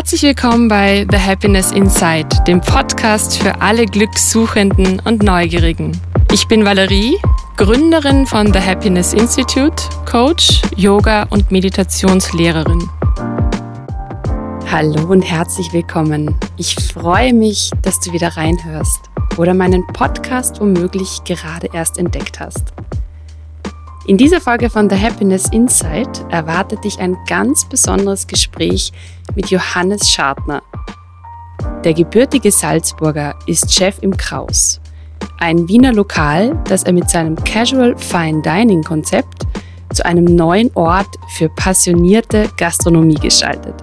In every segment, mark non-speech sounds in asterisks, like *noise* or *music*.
Herzlich willkommen bei The Happiness Inside, dem Podcast für alle Glückssuchenden und Neugierigen. Ich bin Valerie, Gründerin von The Happiness Institute, Coach, Yoga und Meditationslehrerin. Hallo und herzlich willkommen. Ich freue mich, dass du wieder reinhörst oder meinen Podcast womöglich gerade erst entdeckt hast. In dieser Folge von The Happiness Insight erwartet dich ein ganz besonderes Gespräch mit Johannes Schartner. Der gebürtige Salzburger ist Chef im Kraus, ein Wiener Lokal, das er mit seinem Casual Fine Dining Konzept zu einem neuen Ort für passionierte Gastronomie gestaltet.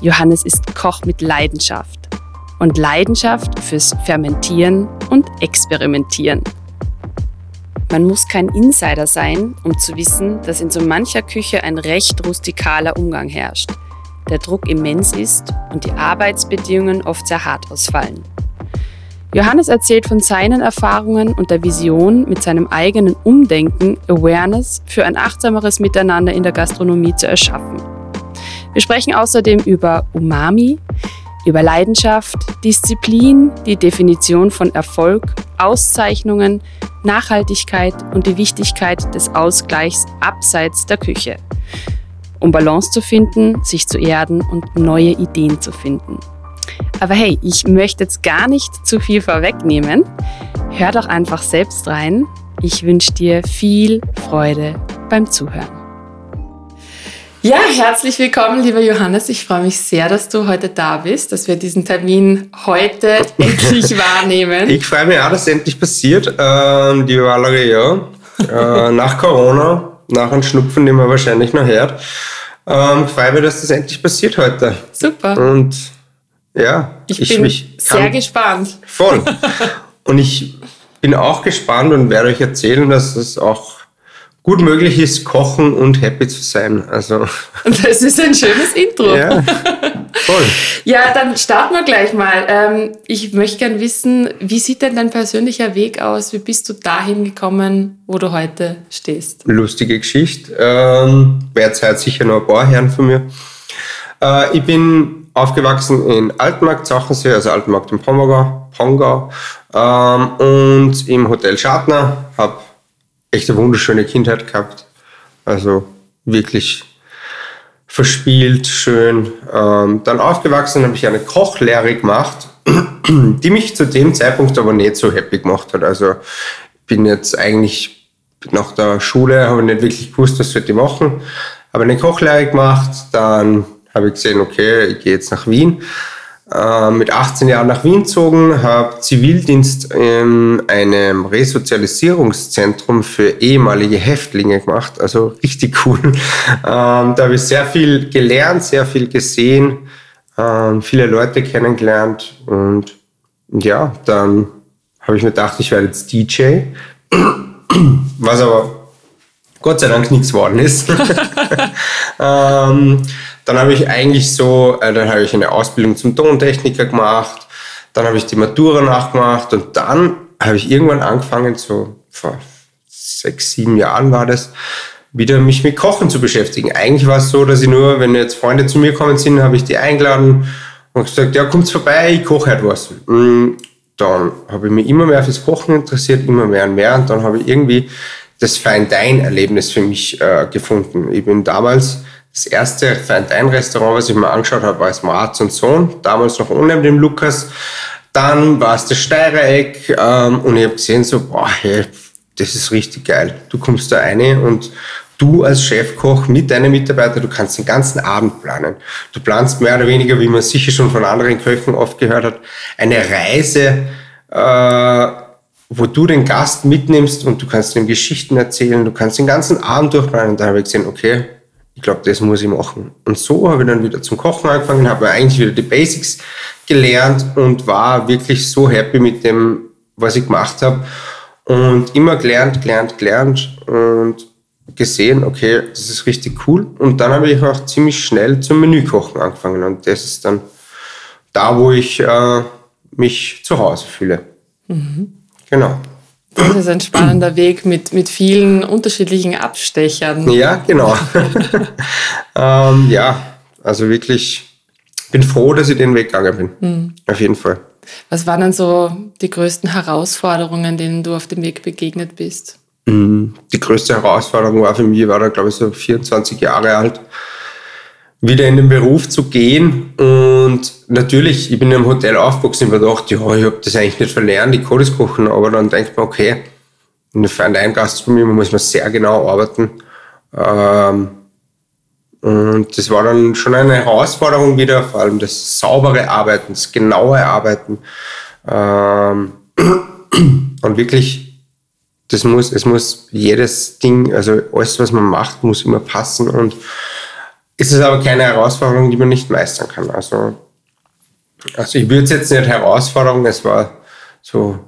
Johannes ist Koch mit Leidenschaft und Leidenschaft fürs Fermentieren und Experimentieren. Man muss kein Insider sein, um zu wissen, dass in so mancher Küche ein recht rustikaler Umgang herrscht, der Druck immens ist und die Arbeitsbedingungen oft sehr hart ausfallen. Johannes erzählt von seinen Erfahrungen und der Vision, mit seinem eigenen Umdenken Awareness für ein achtsameres Miteinander in der Gastronomie zu erschaffen. Wir sprechen außerdem über Umami, über Leidenschaft, Disziplin, die Definition von Erfolg, Auszeichnungen, Nachhaltigkeit und die Wichtigkeit des Ausgleichs abseits der Küche, um Balance zu finden, sich zu erden und neue Ideen zu finden. Aber hey, ich möchte jetzt gar nicht zu viel vorwegnehmen. Hör doch einfach selbst rein. Ich wünsche dir viel Freude beim Zuhören. Ja, herzlich willkommen, lieber Johannes. Ich freue mich sehr, dass du heute da bist, dass wir diesen Termin heute *laughs* endlich wahrnehmen. Ich freue mich auch, dass es endlich passiert. Ähm, die Valerie, ja. Äh, *laughs* nach Corona, nach einem Schnupfen, den man wahrscheinlich noch hört. Ähm, freue mich, dass das endlich passiert heute. Super. Und ja, ich, ich bin sehr gespannt. Voll. *laughs* Und ich bin auch gespannt und werde euch erzählen, dass es auch gut möglich ist, kochen und happy zu sein. Also. *laughs* Das ist ein schönes Intro. Ja, voll. *laughs* ja, dann starten wir gleich mal. Ähm, ich möchte gerne wissen, wie sieht denn dein persönlicher Weg aus? Wie bist du dahin gekommen, wo du heute stehst? Lustige Geschichte. Ähm, Wer Zeit sicher noch ein paar Herren von mir. Äh, ich bin aufgewachsen in Altenmarkt, Sachensee, also Altenmarkt im Pommergau, Pongau, ähm, und im Hotel Schartner, habe echt eine wunderschöne Kindheit gehabt. Also wirklich verspielt, schön. Ähm, dann aufgewachsen habe ich eine Kochlehre gemacht, *clears throat* die mich zu dem Zeitpunkt aber nicht so happy gemacht hat. Also bin jetzt eigentlich nach der Schule, habe ich nicht wirklich gewusst, was ich machen. Habe eine Kochlehre gemacht, dann habe ich gesehen, okay, ich gehe jetzt nach Wien äh, mit 18 Jahren nach Wien gezogen, habe Zivildienst in einem Resozialisierungszentrum für ehemalige Häftlinge gemacht, also richtig cool. *laughs* Ähm, da habe ich sehr viel gelernt, sehr viel gesehen, ähm, viele Leute kennengelernt und ja, dann habe ich mir gedacht, ich werde jetzt DJ, was aber Gott sei Dank nichts geworden ist. *laughs* *laughs* ähm, dann habe ich eigentlich so, äh, dann habe ich eine Ausbildung zum Tontechniker gemacht, dann habe ich die Matura nachgemacht und dann habe ich irgendwann angefangen, so vor sechs, sieben Jahren war das, wieder mich mit Kochen zu beschäftigen. Eigentlich war es so, dass ich nur, wenn jetzt Freunde zu mir gekommen sind, habe ich die eingeladen und gesagt, ja, kommt vorbei, ich koche halt was. Mm, dann habe ich mich immer mehr fürs Kochen interessiert, immer mehr und mehr und dann habe ich irgendwie das Fine-Dine-Erlebnis für mich äh, gefunden. Ich bin damals das erste Fine-Dine-Restaurant, was ich mir angeschaut habe, war es Marz und Sohn, damals noch ohne dem Lukas. Dann war es das Steirereck ähm, und ich habe gesehen so, boah, hey, das ist richtig geil. Du kommst da rein und du als Chefkoch mit deinen Mitarbeitern, du kannst den ganzen Abend planen. Du planst mehr oder weniger, wie man sicher schon von anderen Köchen oft gehört hat, eine Reise, äh, wo du den Gast mitnimmst und du kannst ihm Geschichten erzählen, du kannst den ganzen Abend durchplanen. Und da habe ich gesehen, okay, ich glaube, das muss ich machen. Und so habe ich dann wieder zum Kochen angefangen, habe eigentlich wieder die Basics gelernt und war wirklich so happy mit dem, was ich gemacht habe. Und immer gelernt, gelernt, gelernt und gesehen, okay, das ist richtig cool. Und dann habe ich auch ziemlich schnell zum Menükochen angefangen. Und das ist dann da, wo ich äh, mich zu Hause fühle. Mhm. Genau. Das ist ein spannender Weg mit, mit vielen unterschiedlichen Abstechern. Ja, genau. *laughs* ähm, ja, also wirklich bin froh, dass ich den Weg gegangen bin. Mhm. Auf jeden Fall. Was waren dann so die größten Herausforderungen, denen du auf dem Weg begegnet bist? Mhm. Die größte Herausforderung war für mich, ich war da glaube ich so 24 Jahre alt, wieder in den Beruf zu gehen. Und natürlich, ich bin im Hotel aufgewachsen, ich gedacht, ja, ich habe das eigentlich nicht verlernt, ich kann das kochen. Aber dann denkt man, okay, in der Feinlein-Gastronomie muss man sehr genau arbeiten. Ähm, und das war dann schon eine Herausforderung wieder, vor allem das saubere Arbeiten, das genaue Arbeiten. Ähm, und wirklich, das muss, es muss jedes Ding, also alles, was man macht, muss immer passen. Und es ist aber keine Herausforderung, die man nicht meistern kann. Also, also ich würde es jetzt nicht Herausforderung, es war so,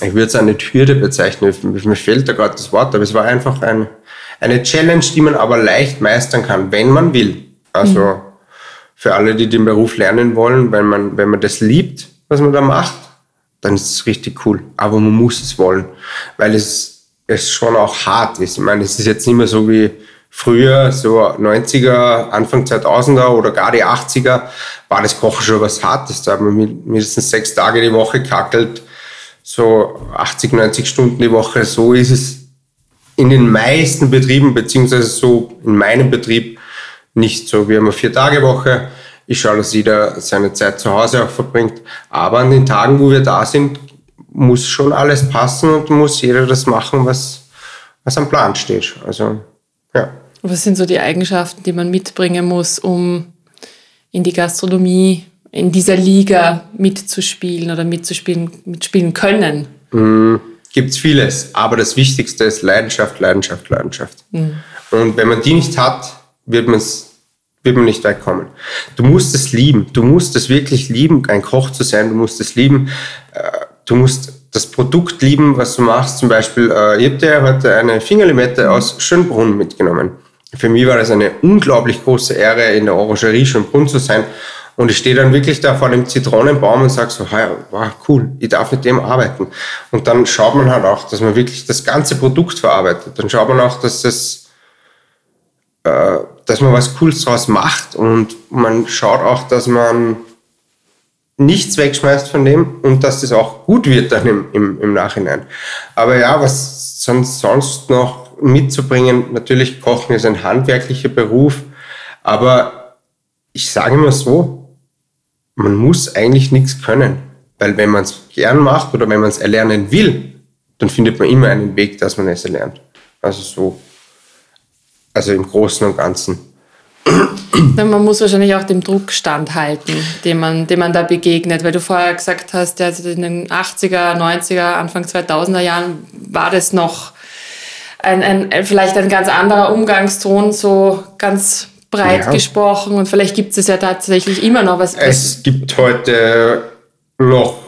ich würde es eine Hürde bezeichnen, mir fehlt da gerade das Wort, aber es war einfach ein, eine Challenge, die man aber leicht meistern kann, wenn man will. Also mhm. für alle, die den Beruf lernen wollen, wenn man, wenn man das liebt, was man da macht, dann ist es richtig cool. Aber man muss es wollen, weil es, es schon auch hart ist. Ich meine, es ist jetzt nicht mehr so wie früher, so 90er, Anfang 2000er oder gar die 80er, war das Kochen schon was Hartes. Da hat man mindestens sechs Tage die Woche kackelt, so 80, 90 Stunden die Woche. So ist es in den meisten Betrieben, beziehungsweise so in meinem Betrieb nicht so. Wir haben eine Vier-Tage-Woche. Ich schaue, dass jeder seine Zeit zu Hause auch verbringt. Aber an den Tagen, wo wir da sind, muss schon alles passen und muss jeder das machen, was, was am Plan steht. Also, ja. Was sind so die Eigenschaften, die man mitbringen muss, um in die Gastronomie, in dieser Liga mitzuspielen oder mitzuspielen, mitspielen können? Mhm gibt es vieles, aber das Wichtigste ist Leidenschaft, Leidenschaft, Leidenschaft. Mhm. Und wenn man die nicht hat, wird, man's, wird man nicht weit kommen. Du musst es lieben, du musst es wirklich lieben, ein Koch zu sein, du musst es lieben, äh, du musst das Produkt lieben, was du machst. Zum Beispiel, äh, ich habe dir heute eine Fingerlimette aus Schönbrunn mitgenommen. Für mich war das eine unglaublich große Ehre, in der Orangerie Schönbrunn zu sein und ich stehe dann wirklich da vor dem Zitronenbaum und sage so, wow, cool, ich darf mit dem arbeiten. Und dann schaut man halt auch, dass man wirklich das ganze Produkt verarbeitet. Dann schaut man auch, dass das, äh, dass man was Cooles draus macht und man schaut auch, dass man nichts wegschmeißt von dem und dass das auch gut wird dann im, im, im Nachhinein. Aber ja, was sonst, sonst mitzubringen, natürlich Kochen ist ein handwerklicher Beruf, aber ich sage mal so, man muss eigentlich nichts können. Weil wenn man es gern macht oder wenn man es erlernen will, dann findet man immer einen Weg, dass man es erlernt. Also so, also im Großen und Ganzen. Man muss wahrscheinlich auch dem Druck standhalten, dem man, dem man da begegnet, weil du vorher gesagt hast, also in den 80er, 90er, Anfang 2000er Jahren war das noch ein, ein, vielleicht ein ganz anderer Umgangston, so ganz breit ja. gesprochen und vielleicht gibt es ja tatsächlich immer noch was. Es gibt heute noch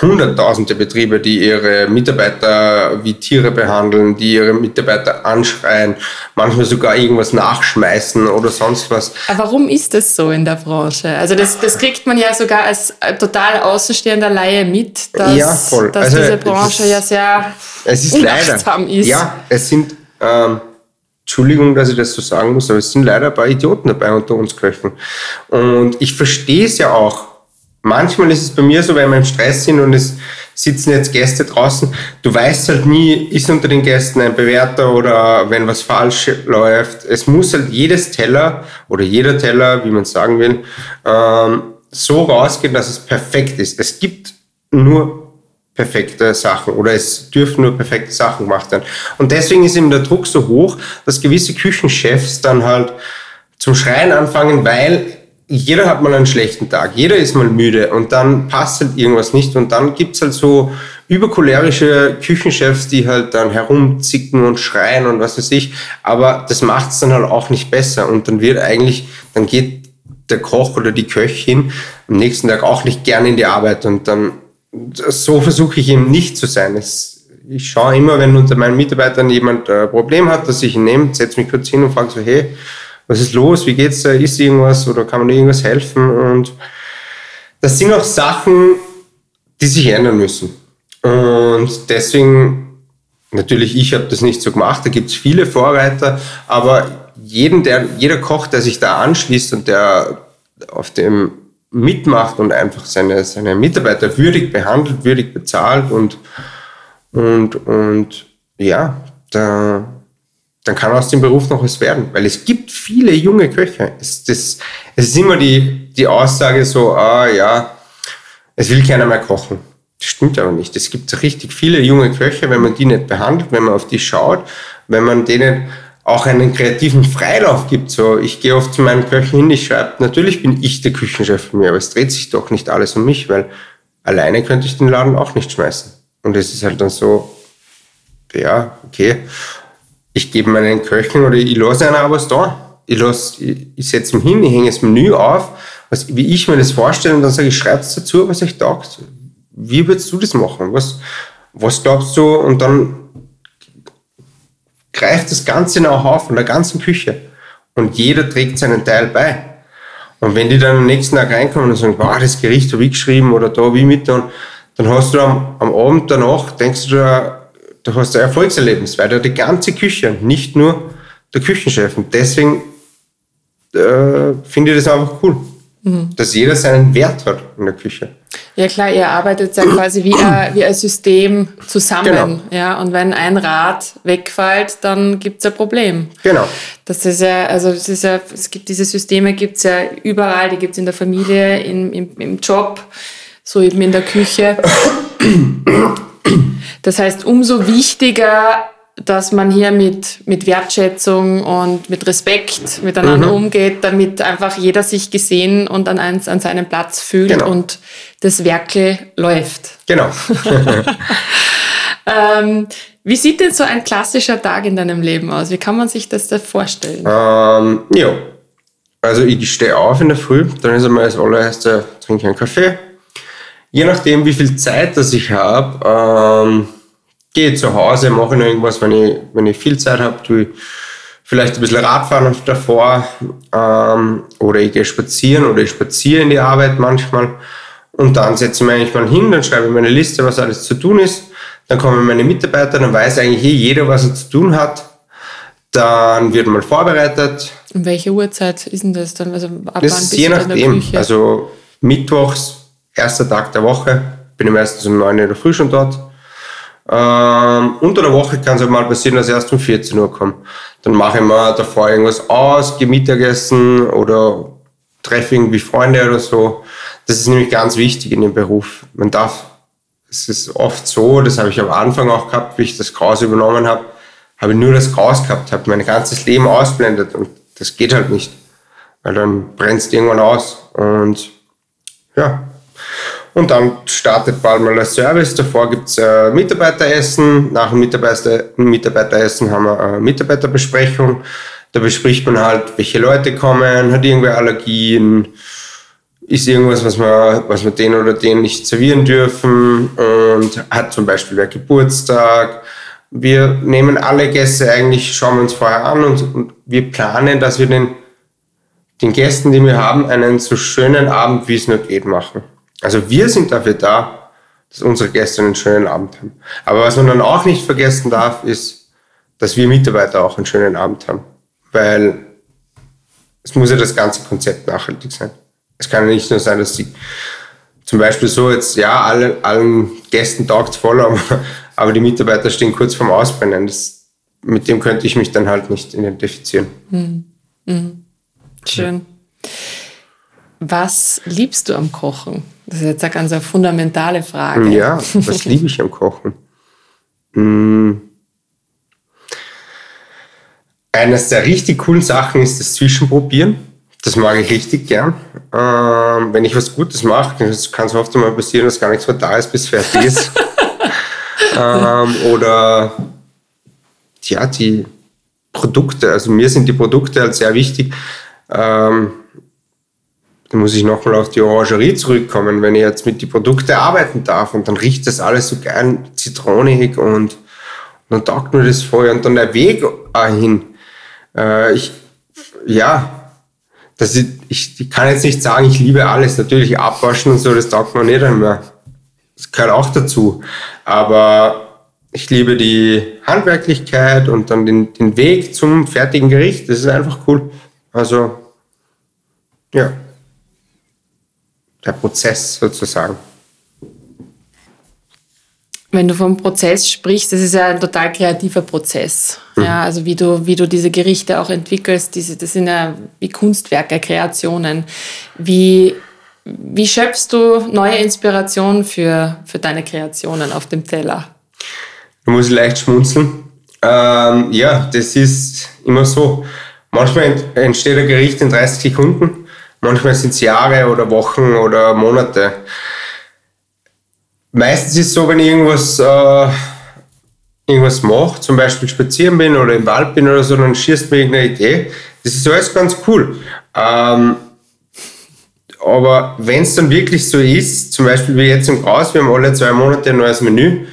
hunderttausende Betriebe, die ihre Mitarbeiter wie Tiere behandeln, die ihre Mitarbeiter anschreien, manchmal sogar irgendwas nachschmeißen oder sonst was. Aber warum ist das so in der Branche? Also das, das kriegt man ja sogar als total außenstehender Laie mit, dass, ja, dass also diese Branche ist, ja sehr es ist leider, ist. Ja, es sind ähm, Entschuldigung, dass ich das so sagen muss, aber es sind leider ein paar Idioten dabei unter uns Köchen. Und ich verstehe es ja auch. Manchmal ist es bei mir so, wenn wir im Stress sind und es sitzen jetzt Gäste draußen, du weißt halt nie, ist unter den Gästen ein Bewerter oder wenn was falsch läuft. Es muss halt jedes Teller oder jeder Teller, wie man sagen will, ähm, so rausgehen, dass es perfekt ist. Es gibt nur perfekte Sachen oder es dürfen nur perfekte Sachen gemacht werden. Und deswegen ist eben der Druck so hoch, dass gewisse Küchenchefs dann halt zum Schreien anfangen, weil jeder hat mal einen schlechten Tag, jeder ist mal müde und dann passt halt irgendwas nicht und dann gibt's halt so übercholerische Küchenchefs, die halt dann herumzicken und schreien und was weiß ich, aber das macht's dann halt auch nicht besser und dann wird eigentlich, dann geht der Koch oder die Köchin am nächsten Tag auch nicht gerne in die Arbeit und dann so versuche ich eben nicht zu sein. Es, ich schaue immer, wenn unter meinen Mitarbeitern jemand ein Problem hat, dass ich ihn nehme, setze mich kurz hin und frage so, hey, was ist los? Wie geht's? Ist irgendwas oder kann man irgendwas helfen? Und das sind auch Sachen, die sich ändern müssen. Und deswegen, natürlich, ich habe das nicht so gemacht, da gibt es viele Vorreiter, aber jeden, der, jeder Koch, der sich da anschließt und der auf dem mitmacht und einfach seine, seine Mitarbeiter würdig behandelt, würdig bezahlt und, und, und ja, da, dann kann aus dem Beruf noch was werden. Weil es gibt viele junge Köche. Es, das, es ist immer die, die Aussage so, ah ja, es will keiner mehr kochen. Das stimmt aber nicht. Es gibt richtig viele junge Köche, wenn man die nicht behandelt, wenn man auf die schaut, wenn man denen auch einen kreativen Freilauf gibt. So, ich gehe oft zu meinen Köchen hin, ich schreibe, natürlich bin ich der Küchenchef von mir, aber es dreht sich doch nicht alles um mich, weil alleine könnte ich den Laden auch nicht schmeißen. Und es ist halt dann so, ja, okay, ich gebe meinen Köchen oder ich lasse einer was da. Ich, lasse, ich, ich setze ihn hin, ich hänge das Menü auf, was, wie ich mir das vorstelle und dann sage ich, schreib's dazu, was euch taugt. Wie würdest du das machen? Was, was glaubst du? Und dann greift das ganze Know-how von der ganzen Küche und jeder trägt seinen Teil bei. Und wenn die dann am nächsten Tag reinkommen und sagen, wow, das Gericht habe ich geschrieben oder da wie mit, dann, dann hast du am, am Abend danach, denkst du, da, da hast du ein Erfolgserlebnis, weil da die ganze Küche, nicht nur der Küchenchef. Und deswegen äh, finde ich das einfach cool, mhm. dass jeder seinen Wert hat in der Küche. Ja klar, ihr arbeitet ja quasi wie ein, wie ein System zusammen. Genau. Ja, und wenn ein Rad wegfällt, dann gibt es ein Problem. Genau. Das ist ja, also es ist ja, es gibt diese Systeme gibt es ja überall, die gibt es in der Familie, in, im, im Job, so eben in der Küche. *coughs* Das heißt, umso wichtiger dass man hier mit, mit Wertschätzung und mit Respekt miteinander mhm. umgeht, damit einfach jeder sich gesehen und an, eins, an seinem Platz fühlt genau. und das Werkel läuft. Genau. *laughs* ähm, wie sieht denn so ein klassischer Tag in deinem Leben aus? Wie kann man sich das da vorstellen? Ähm, ja, also ich stehe auf in der Früh, dann ist einmal das allererste, trinke ich einen Kaffee. Je nachdem, wie viel Zeit das ich habe, ähm, gehe zu Hause, mache noch irgendwas, wenn ich, wenn ich viel Zeit habe, tue ich vielleicht ein bisschen Radfahren davor ähm, oder ich gehe spazieren oder ich spaziere in die Arbeit manchmal. Und dann setze ich mich eigentlich mal hin, dann schreibe ich meine Liste, was alles zu tun ist, dann kommen meine Mitarbeiter, dann weiß eigentlich eh jeder, was er zu tun hat, dann wird mal vorbereitet. Und welche Uhrzeit ist denn das dann? Also ab das ist je nachdem, also mittwochs, erster Tag der Woche, bin ich meistens um 9 Uhr in der Früh schon dort ähm, unter der Woche kann es halt mal passieren, dass ich erst um 14 Uhr komme. Dann mache ich mir davor irgendwas aus, gehe Mittagessen oder treffe irgendwie Freunde oder so. Das ist nämlich ganz wichtig in dem Beruf. Man darf, es ist oft so, das habe ich am Anfang auch gehabt, wie ich das Kraus übernommen habe, habe ich nur das Kraus gehabt, habe mein ganzes Leben ausblendet und das geht halt nicht. Weil dann brennst irgendwann aus und ja, und dann startet bald mal der Service. Davor gibt es äh, Mitarbeiteressen. Nach dem Mitarbeiter Mitarbeiteressen haben wir eine Mitarbeiterbesprechung. Da bespricht man halt, welche Leute kommen, hat irgendwer Allergien, ist irgendwas, was wir, was wir den oder den nicht servieren dürfen und hat zum Beispiel wer Geburtstag. Wir nehmen alle Gäste eigentlich, schauen wir uns vorher an und, und wir planen, dass wir den, den Gästen, die wir haben, einen so schönen Abend, wie es nur geht, machen. Also wir sind dafür da, dass unsere Gäste einen schönen Abend haben. Aber was man dann auch nicht vergessen darf, ist, dass wir Mitarbeiter auch einen schönen Abend haben. Weil es muss ja das ganze Konzept nachhaltig sein. Es kann ja nicht nur sein, dass sie zum Beispiel so jetzt, ja, alle, allen Gästen taugt voll, *laughs* aber, aber die Mitarbeiter stehen kurz vorm Ausbrennen. Das, mit dem könnte ich mich dann halt nicht identifizieren. Mhm. Mhm. Schön. Was liebst du am Kochen? Das ist jetzt eine ganz fundamentale Frage. Ja, was *laughs* liebe ich am Kochen? Hm. Eines der richtig coolen Sachen ist das Zwischenprobieren. Das mag ich richtig gern. Ähm, wenn ich was Gutes mache, kann es oft mal passieren, dass gar nichts mehr da ist, bis fertig ist. *laughs* ähm, oder ja, die Produkte. Also mir sind die Produkte halt sehr wichtig. Ähm, da muss ich nochmal auf die Orangerie zurückkommen, wenn ich jetzt mit den Produkten arbeiten darf und dann riecht das alles so geil zitronig und, und dann taugt mir das voll und dann der Weg hin. Äh, ich, ja, das ist, ich, ich kann jetzt nicht sagen, ich liebe alles. Natürlich abwaschen und so, das taugt mir nicht mehr. Das gehört auch dazu. Aber ich liebe die Handwerklichkeit und dann den, den Weg zum fertigen Gericht. Das ist einfach cool. Also, ja. Der Prozess sozusagen. Wenn du vom Prozess sprichst, das ist ja ein total kreativer Prozess. Mhm. Ja, also wie du, wie du diese Gerichte auch entwickelst, diese, das sind ja wie Kunstwerke, Kreationen. Wie, wie schöpfst du neue Inspiration für, für deine Kreationen auf dem Teller? Da muss ich leicht schmunzeln. Ähm, ja, das ist immer so. Manchmal entsteht ein Gericht in 30 Sekunden, manchmal sind es Jahre oder Wochen oder Monate meistens ist es so, wenn ich irgendwas, äh, irgendwas mache, zum Beispiel spazieren bin oder im Wald bin oder so, dann schießt mir irgendeine Idee. Das ist alles ganz cool. Ähm, aber wenn es dann wirklich so ist, zum Beispiel wie jetzt im Gras, wir haben alle zwei Monate ein neues Menü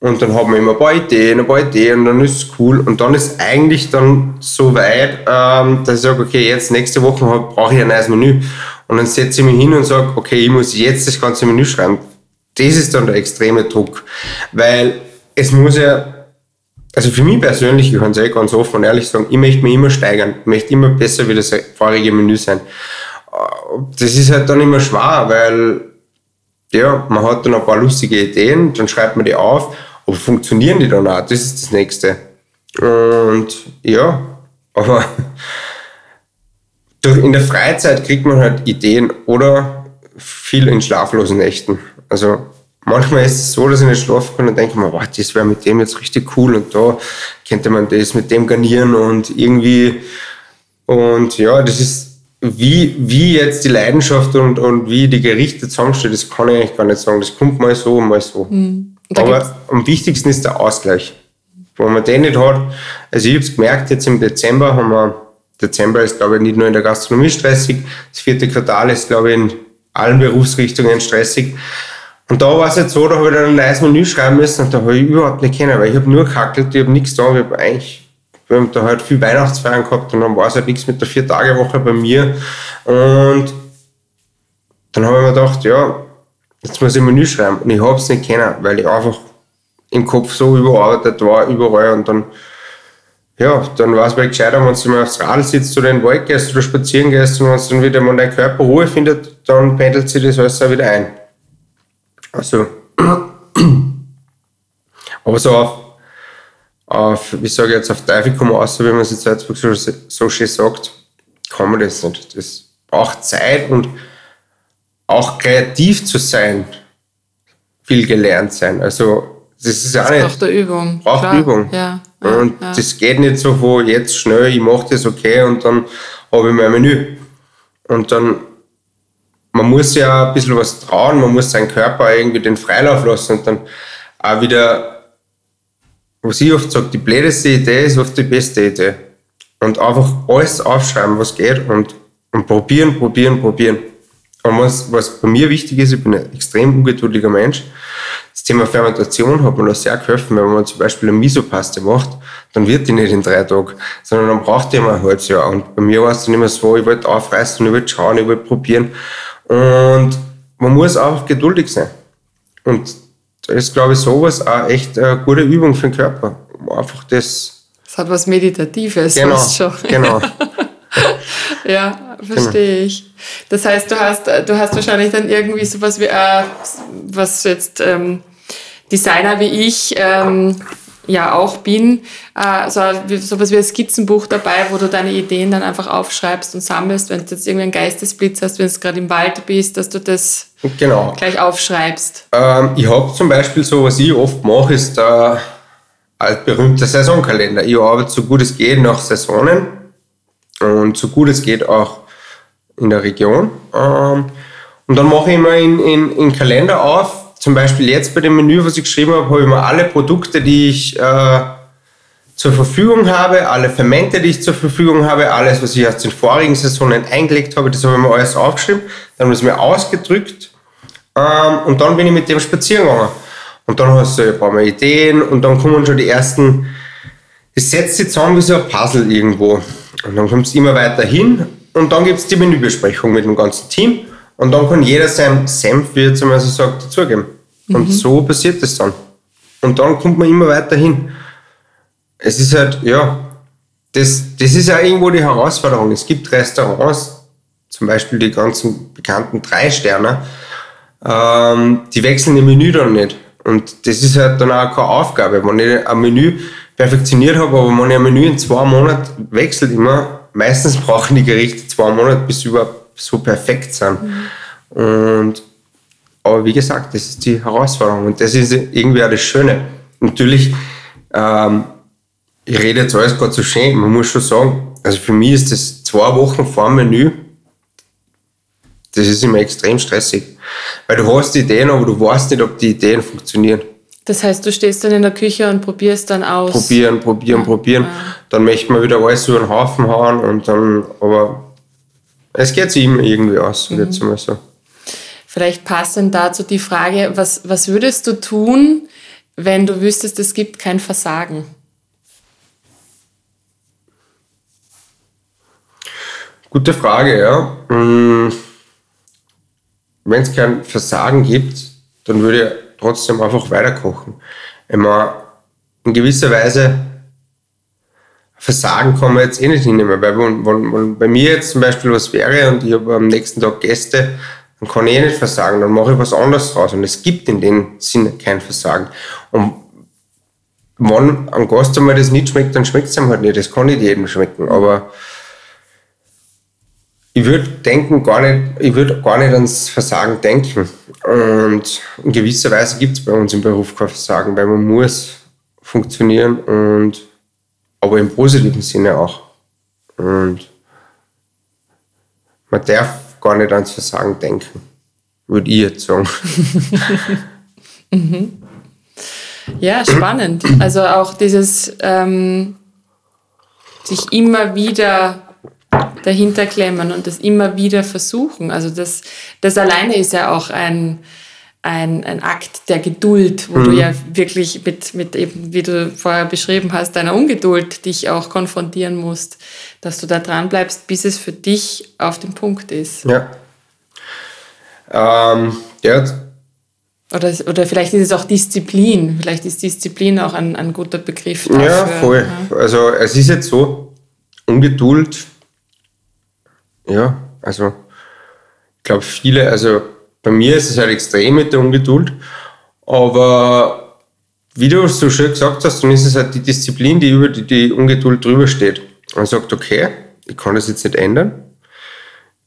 und dann haben wir immer ein paar Ideen, ein paar Ideen und dann ist es cool. Und dann ist eigentlich dann so weit, ähm, dass ich sage, okay, jetzt nächste Woche brauche ich ein neues Menü. Und dann setze ich mich hin und sage, okay, ich muss jetzt das ganze Menü schreiben. Das ist dann der extreme Druck, weil es muss ja, also für mich persönlich, ich kann es eh ganz offen und ehrlich sagen, ich möchte mich immer steigern, ich möchte immer besser wie das vorige Menü sein. Das ist halt dann immer schwer, weil ja, man hat dann ein paar lustige Ideen, dann schreibt man die auf, aber funktionieren die dann auch? Das ist das Nächste. Und ja, aber in der Freizeit kriegt man halt Ideen oder viel in schlaflosen Nächten. Also manchmal ist es so, dass ich nicht schlafen kann und denke mir, wow, das wäre mit dem jetzt richtig cool und da könnte man das mit dem garnieren und irgendwie und ja, das ist wie, wie jetzt die Leidenschaft und, und wie die Gerichte zusammenstehen, das kann ich eigentlich gar nicht sagen. Das kommt mal so, mal so. Mhm. Aber am wichtigsten ist der Ausgleich. Wenn man den nicht hat, also ich habe es gemerkt, jetzt im Dezember haben wir, Dezember ist glaube ich nicht nur in der Gastronomie stressig, das vierte Quartal ist glaube ich in allen Berufsrichtungen stressig. Und da war es jetzt so, da habe ich dann ein neues Menü schreiben müssen und da habe ich überhaupt nicht kennen, weil ich habe nur gehackelt, ich habe nichts da, ich habe eigentlich, wir haben da halt viel Weihnachtsfeiern gehabt und dann war es halt nichts mit der Vier-Tage-Woche bei mir. Und dann habe ich mir gedacht, ja, jetzt muss ich ein Menü schreiben. Und ich habe es nicht kennen, weil ich einfach im Kopf so überarbeitet war, überall. Und dann, ja, dann war es mal gescheiter, wenn du mal aufs Rad sitzt oder in den Wald gehst oder spazieren gehst und wenn du dann wieder mal dein Körper Ruhe findet, dann pendelt sich das alles auch wieder ein. Also, *clears throat* aber so auf, auf wie sage ich jetzt, auf Teufel komm aus, wie man es in Salzburg so, so schön sagt, kann man das nicht. Das braucht Zeit und auch kreativ zu sein, viel gelernt sein. Also, das ist das auch nicht. Braucht der Übung. Braucht Klar. Übung. Ja, ja, und ja. das geht nicht so, wo jetzt schnell, ich mache das okay und dann habe ich mein Menü. Und dann man muss ja ein bisschen was trauen, man muss seinen Körper irgendwie den Freilauf lassen und dann auch wieder, was ich oft sage, die blödeste Idee ist oft die beste Idee. Und einfach alles aufschreiben, was geht und, und probieren, probieren, probieren. Und was, was bei mir wichtig ist, ich bin ein extrem ungeduldiger Mensch. Das Thema Fermentation hat mir da sehr geholfen, wenn man zum Beispiel eine Misopaste macht, dann wird die nicht in drei Tagen, sondern dann braucht die immer ein halbes Jahr. Und bei mir war es dann immer so, ich wollte aufreißen, ich wollte schauen, ich wollte probieren. Und man muss auch geduldig sein. Und ist, glaube ich, sowas auch echt eine gute Übung für den Körper. Einfach das. Es hat was Meditatives, genau, fast schon. Genau. *laughs* ja, verstehe genau. ich. Das heißt, du hast, du hast wahrscheinlich dann irgendwie sowas wie, äh, was jetzt ähm, Designer wie ich ähm, ja auch bin, äh, so sowas wie ein Skizzenbuch dabei, wo du deine Ideen dann einfach aufschreibst und sammelst, wenn du jetzt irgendwie einen Geistesblitz hast, wenn du gerade im Wald bist, dass du das genau. gleich aufschreibst. Ähm, ich habe zum Beispiel so, was ich oft mache, ist der altberühmte Saisonkalender. Ich arbeite so gut es geht nach Saisonen und so gut es geht auch in der Region. Ähm, und dann mache ich immer in, in, in Kalender auf, zum Beispiel jetzt bei dem Menü, was ich geschrieben habe, habe ich mir alle Produkte, die ich äh, zur Verfügung habe, alle Fermente, die ich zur Verfügung habe, alles, was ich aus den vorigen Saisonen eingelegt habe, das habe ich mir alles aufgeschrieben, dann habe ich es mir ausgedrückt ähm, und dann bin ich mit dem spazieren gegangen. Und dann hast du ein paar Mal Ideen und dann kommen schon die ersten, das setzt sich zusammen wie so ein Puzzle irgendwo. Und dann kommt es immer weiter hin und dann gibt es die Menübesprechung mit dem ganzen Team und dann kann jeder sein Senf, wie jetzt einmal so sagt, dazugeben. Und mhm. so passiert es dann. Und dann kommt man immer weiter hin. Es ist halt, ja, das, das ist ja irgendwo die Herausforderung. Es gibt Restaurants, zum Beispiel die ganzen bekannten drei Sterne, ähm, die wechseln im Menü dann nicht. Und das ist halt dann auch keine Aufgabe. Wenn ich ein Menü perfektioniert habe, aber wenn ich ein Menü in zwei Monaten wechselt immer, meistens brauchen die Gerichte zwei Monate, bis sie überhaupt so perfekt sind. Mhm. Und, aber wie gesagt, das ist die Herausforderung und das ist irgendwie auch das Schöne. Natürlich, ähm, ich rede jetzt alles gerade so schön, man muss schon sagen, also für mich ist das zwei Wochen vor dem Menü, das ist immer extrem stressig. Weil du hast Ideen, aber du weißt nicht, ob die Ideen funktionieren. Das heißt, du stehst dann in der Küche und probierst dann aus. Probieren, probieren, ja. probieren. Ja. Dann möchte man wieder alles so einen Haufen hauen und dann, aber es geht sich immer irgendwie aus, mhm. jetzt mal so. Vielleicht passend dazu die Frage, was, was würdest du tun, wenn du wüsstest, es gibt kein Versagen? Gute Frage, ja. Hm wenn es kein Versagen gibt, dann würde ich trotzdem einfach weiterkochen. Immer in gewisser Weise Versagen kann man jetzt eh nicht hinnehmen, weil wenn, wenn, wenn bei mir jetzt zum Beispiel was wäre und ich habe am nächsten Tag Gäste, dann kann ich eh nicht versagen, dann mache ich was anderes draus. Und es gibt in dem Sinne kein Versagen. Und wenn ein Gast einmal das nicht schmeckt, dann schmeckt es ihm halt nicht. Das kann nicht jedem schmecken. Aber ich würde denken, gar nicht, ich würde gar nicht ans Versagen denken. Und in gewisser Weise gibt es bei uns im Beruf kein Versagen, weil man muss funktionieren und aber im positiven Sinne auch. Und man darf gar nicht ans Versagen denken, würde ich jetzt sagen. *laughs* mhm. Ja, spannend. Also auch dieses ähm, sich immer wieder dahinter klemmen und das immer wieder versuchen. Also das, das alleine ist ja auch ein, ein, ein Akt der Geduld, wo mhm. du ja wirklich mit, mit eben, wie du vorher beschrieben hast, deiner Ungeduld dich auch konfrontieren musst, dass du da dran bleibst, bis es für dich auf dem Punkt ist. Ja. Ähm, ja. Oder, oder vielleicht ist es auch Disziplin. Vielleicht ist Disziplin auch ein, ein guter Begriff dafür. Ja, voll. Ja. Also es ist jetzt so, Ungeduld ja, also ich glaube viele, also bei mir ist es halt extrem mit der Ungeduld, aber wie du so schön gesagt hast, dann ist es halt die Disziplin, die über die, die Ungeduld drüber steht. Man sagt, okay, ich kann das jetzt nicht ändern.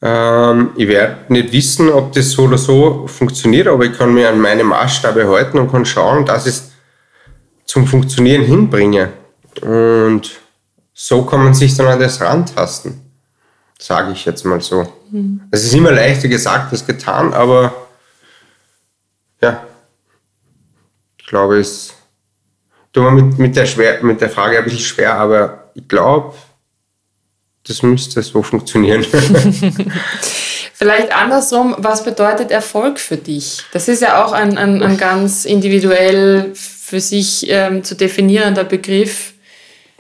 Ähm, ich werde nicht wissen, ob das so oder so funktioniert, aber ich kann mir an meine Maßstabe halten und kann schauen, dass ich es zum Funktionieren hinbringe. Und so kann man sich dann an das rantasten sage ich jetzt mal so. Mhm. Es ist immer leichter gesagt als getan, aber ja, ich glaube, es tut mir mit, mit, der schwer, mit der Frage ein bisschen schwer, aber ich glaube, das müsste so funktionieren. *laughs* Vielleicht andersrum, was bedeutet Erfolg für dich? Das ist ja auch ein, ein, ein ganz individuell für sich ähm, zu definierender Begriff.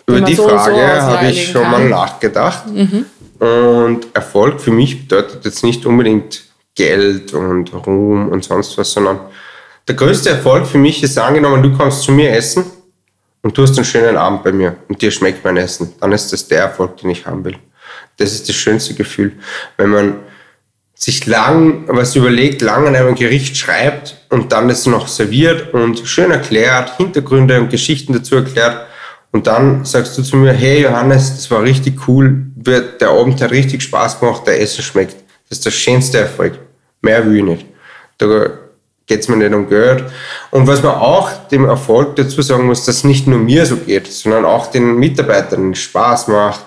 Über die so Frage so habe ich schon kann. mal nachgedacht. Mhm. Und Erfolg für mich bedeutet jetzt nicht unbedingt Geld und Ruhm und sonst was, sondern der größte Erfolg für mich ist angenommen, du kommst zu mir essen und du hast einen schönen Abend bei mir und dir schmeckt mein Essen. Dann ist das der Erfolg, den ich haben will. Das ist das schönste Gefühl, wenn man sich lang was überlegt, lang an einem Gericht schreibt und dann es noch serviert und schön erklärt, Hintergründe und Geschichten dazu erklärt und dann sagst du zu mir, hey Johannes, das war richtig cool, der Abend hat richtig Spaß gemacht, der Essen schmeckt. Das ist der schönste Erfolg. Mehr will ich nicht. Da geht es mir nicht um Geld. Und was man auch dem Erfolg dazu sagen muss, dass nicht nur mir so geht, sondern auch den Mitarbeitern Spaß macht.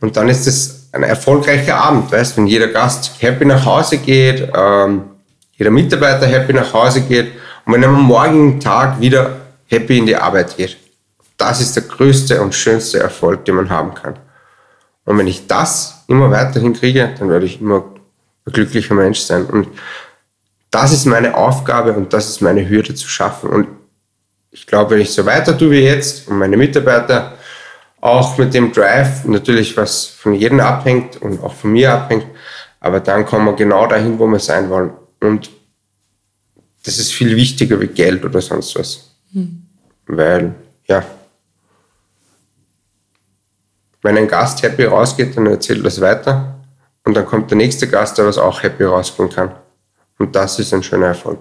Und dann ist es ein erfolgreicher Abend, weißt wenn jeder Gast happy nach Hause geht, ähm, jeder Mitarbeiter happy nach Hause geht und wenn er am morgigen Tag wieder happy in die Arbeit geht das ist der größte und schönste Erfolg, den man haben kann. Und wenn ich das immer weiterhin kriege, dann werde ich immer ein glücklicher Mensch sein. Und das ist meine Aufgabe und das ist meine Hürde zu schaffen. Und ich glaube, wenn ich so weiter tue wie jetzt und meine Mitarbeiter auch mit dem Drive, natürlich was von jedem abhängt und auch von mir abhängt, aber dann kommen wir genau dahin, wo wir sein wollen. Und das ist viel wichtiger wie Geld oder sonst was. Mhm. Weil, ja, wenn ein Gast happy rausgeht, dann erzählt das weiter. Und dann kommt der nächste Gast, der was auch happy rausgehen kann. Und das ist ein schöner Erfolg.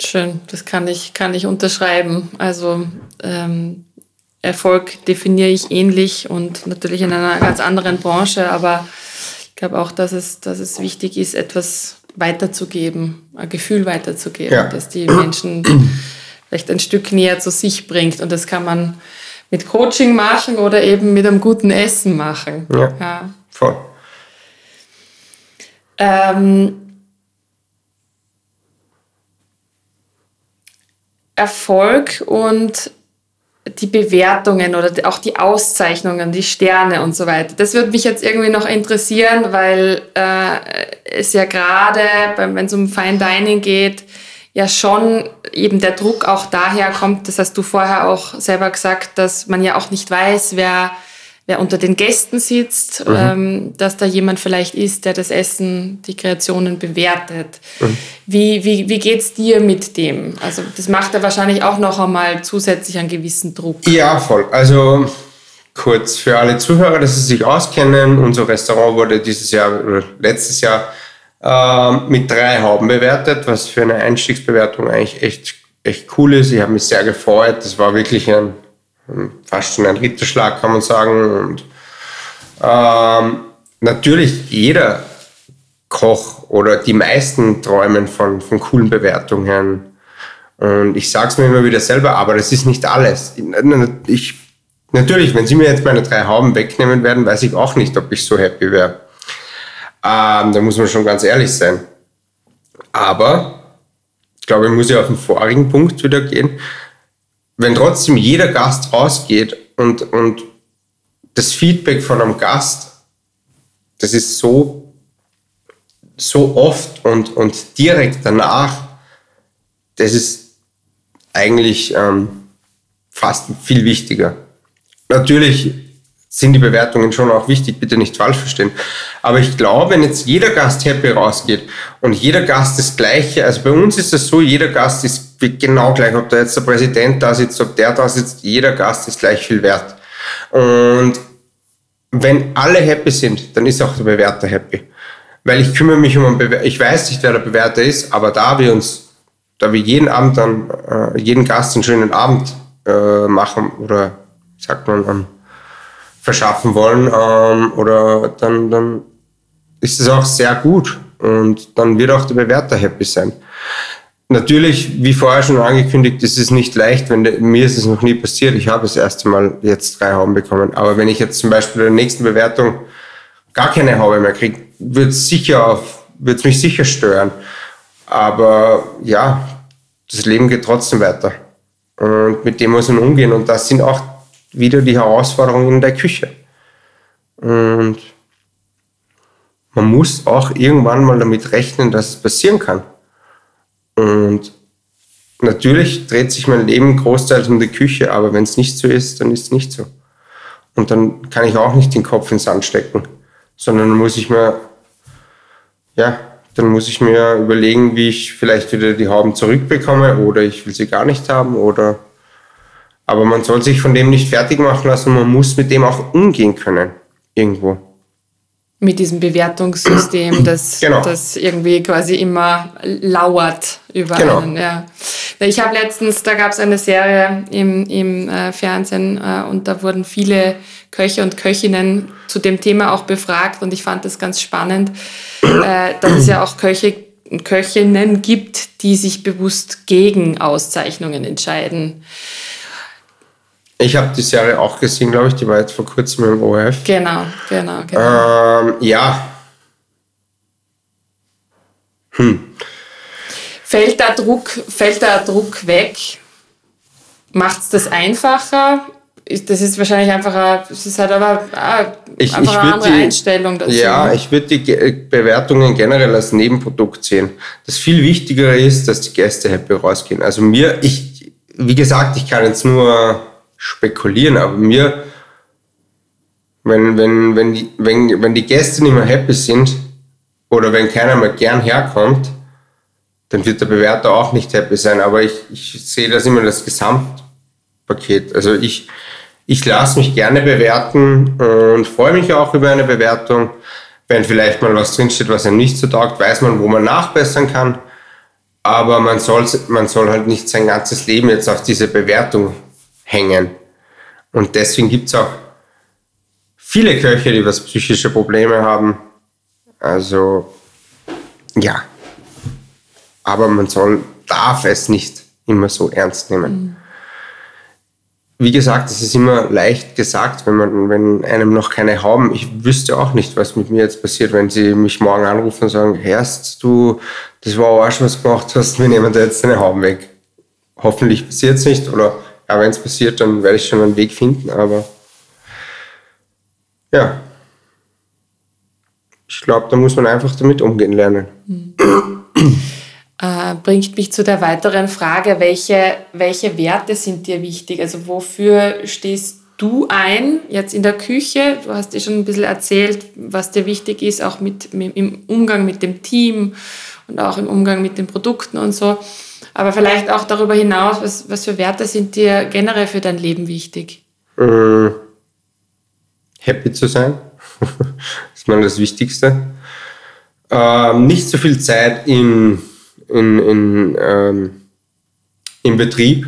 Schön, das kann ich, kann ich unterschreiben. Also ähm, Erfolg definiere ich ähnlich und natürlich in einer ganz anderen Branche, aber ich glaube auch, dass es, dass es wichtig ist, etwas weiterzugeben, ein Gefühl weiterzugeben, ja. dass die Menschen vielleicht ein Stück näher zu sich bringt. Und das kann man mit Coaching machen oder eben mit einem guten Essen machen. Ja, ja. voll. Ähm, Erfolg und die Bewertungen oder auch die Auszeichnungen, die Sterne und so weiter. Das würde mich jetzt irgendwie noch interessieren, weil äh, es ja gerade, wenn es um Fine Dining geht, ja schon eben der Druck auch daher kommt, das hast du vorher auch selber gesagt, dass man ja auch nicht weiß, wer wer unter den Gästen sitzt, mhm. ähm, dass da jemand vielleicht ist, der das Essen, die Kreationen bewertet. Mhm. Wie, wie, wie geht es dir mit dem? Also das macht ja wahrscheinlich auch noch einmal zusätzlich einen gewissen Druck. Ja, voll. Also kurz für alle Zuhörer, dass sie sich auskennen. Unser Restaurant wurde dieses Jahr letztes Jahr mit drei Hauben bewertet, was für eine Einstiegsbewertung eigentlich echt, echt cool ist. Ich habe mich sehr gefreut. Das war wirklich ein fast schon ein Ritterschlag, kann man sagen. Und ähm, natürlich jeder Koch oder die meisten träumen von, von coolen Bewertungen. Und ich sage es mir immer wieder selber, aber das ist nicht alles. Ich, natürlich, wenn Sie mir jetzt meine drei Hauben wegnehmen werden, weiß ich auch nicht, ob ich so happy wäre. Ähm, da muss man schon ganz ehrlich sein. Aber ich glaube, ich muss ja auf den vorigen Punkt wieder gehen wenn trotzdem jeder Gast rausgeht und, und das Feedback von einem Gast, das ist so, so oft und, und direkt danach, das ist eigentlich ähm, fast viel wichtiger. Natürlich sind die Bewertungen schon auch wichtig, bitte nicht falsch verstehen. Aber ich glaube, wenn jetzt jeder Gast happy rausgeht und jeder Gast das Gleiche, also bei uns ist es so, jeder Gast ist genau gleich, ob da jetzt der Präsident da sitzt, ob der da sitzt, jeder Gast ist gleich viel wert. Und wenn alle happy sind, dann ist auch der Bewerter happy. Weil ich kümmere mich um einen Bewerter, ich weiß nicht, wer der Bewerter ist, aber da wir uns, da wir jeden Abend dann, äh, jeden Gast einen schönen Abend äh, machen, oder sagt man, ähm, verschaffen wollen, ähm, oder dann, dann ist es auch sehr gut und dann wird auch der Bewerter happy sein. Natürlich, wie vorher schon angekündigt, ist es nicht leicht, wenn de, mir ist es noch nie passiert. Ich habe das erste Mal jetzt drei Hauben bekommen. Aber wenn ich jetzt zum Beispiel in der nächsten Bewertung gar keine Haube mehr kriege, wird es sicher auf, wird mich sicher stören. Aber ja, das Leben geht trotzdem weiter. Und mit dem muss man umgehen. Und das sind auch wieder die Herausforderungen in der Küche. Und man muss auch irgendwann mal damit rechnen, dass es passieren kann. Und natürlich dreht sich mein Leben großteils um die Küche, aber wenn es nicht so ist, dann ist es nicht so. Und dann kann ich auch nicht den Kopf ins Sand stecken, sondern muss ich mir, ja, dann muss ich mir überlegen, wie ich vielleicht wieder die Hauben zurückbekomme oder ich will sie gar nicht haben oder aber man soll sich von dem nicht fertig machen lassen, man muss mit dem auch umgehen können, irgendwo. Mit diesem Bewertungssystem, *clears throat* das, genau. das irgendwie quasi immer lauert über genau. einen. Ja. Ich habe letztens, da gab es eine Serie im, im äh, Fernsehen äh, und da wurden viele Köche und Köchinnen zu dem Thema auch befragt und ich fand das ganz spannend, äh, dass es ja auch Köche und Köchinnen gibt, die sich bewusst gegen Auszeichnungen entscheiden. Ich habe die Serie auch gesehen, glaube ich. Die war jetzt vor kurzem im ORF. Genau, genau, genau. Ähm, ja. Hm. Fällt der Druck, fällt der Druck weg? Macht es das einfacher? Das ist wahrscheinlich einfach das ist halt aber ich, einfach ich eine andere die, Einstellung dazu. Ja, ich würde die Bewertungen generell als Nebenprodukt sehen. Das viel Wichtigere ist, dass die Gäste happy rausgehen. Also mir, ich, wie gesagt, ich kann jetzt nur spekulieren, aber mir, wenn, wenn, wenn, die, wenn, wenn die Gäste nicht mehr happy sind oder wenn keiner mehr gern herkommt, dann wird der Bewerter auch nicht happy sein. Aber ich, ich sehe das immer das Gesamtpaket. Also ich, Ich lasse mich gerne bewerten und freue mich auch über eine Bewertung. Wenn vielleicht mal was drinsteht, was einem nicht so taugt, weiß man, wo man nachbessern kann. Aber man soll, man soll halt nicht sein ganzes Leben jetzt auf diese Bewertung hängen. Und deswegen gibt es auch viele Köche, die was psychische Probleme haben. Also, ja. Aber man soll, darf es nicht immer so ernst nehmen. Mhm wie gesagt, es ist immer leicht gesagt, wenn man, wenn einem noch keine haben. Ich wüsste auch nicht, was mit mir jetzt passiert, wenn sie mich morgen anrufen und sagen, Herst, du, das war Arsch, was du gemacht hast, wir nehmen da jetzt deine Hauben weg. Hoffentlich passiert es nicht, oder ja, wenn es passiert, dann werde ich schon einen Weg finden, aber ja. Ich glaube, da muss man einfach damit umgehen lernen. Mhm. äh, bringt mich zu der weiteren Frage, welche, welche Werte sind dir wichtig? Also wofür stehst du ein jetzt in der Küche? Du hast dir schon ein bisschen erzählt, was dir wichtig ist, auch mit, mit, im Umgang mit dem Team und auch im Umgang mit den Produkten und so. Aber vielleicht auch darüber hinaus, was, was für Werte sind dir generell für dein Leben wichtig? Äh, happy zu sein, *laughs* ist mal das Wichtigste. Ähm, nicht so viel Zeit im in, in, ähm, im Betrieb.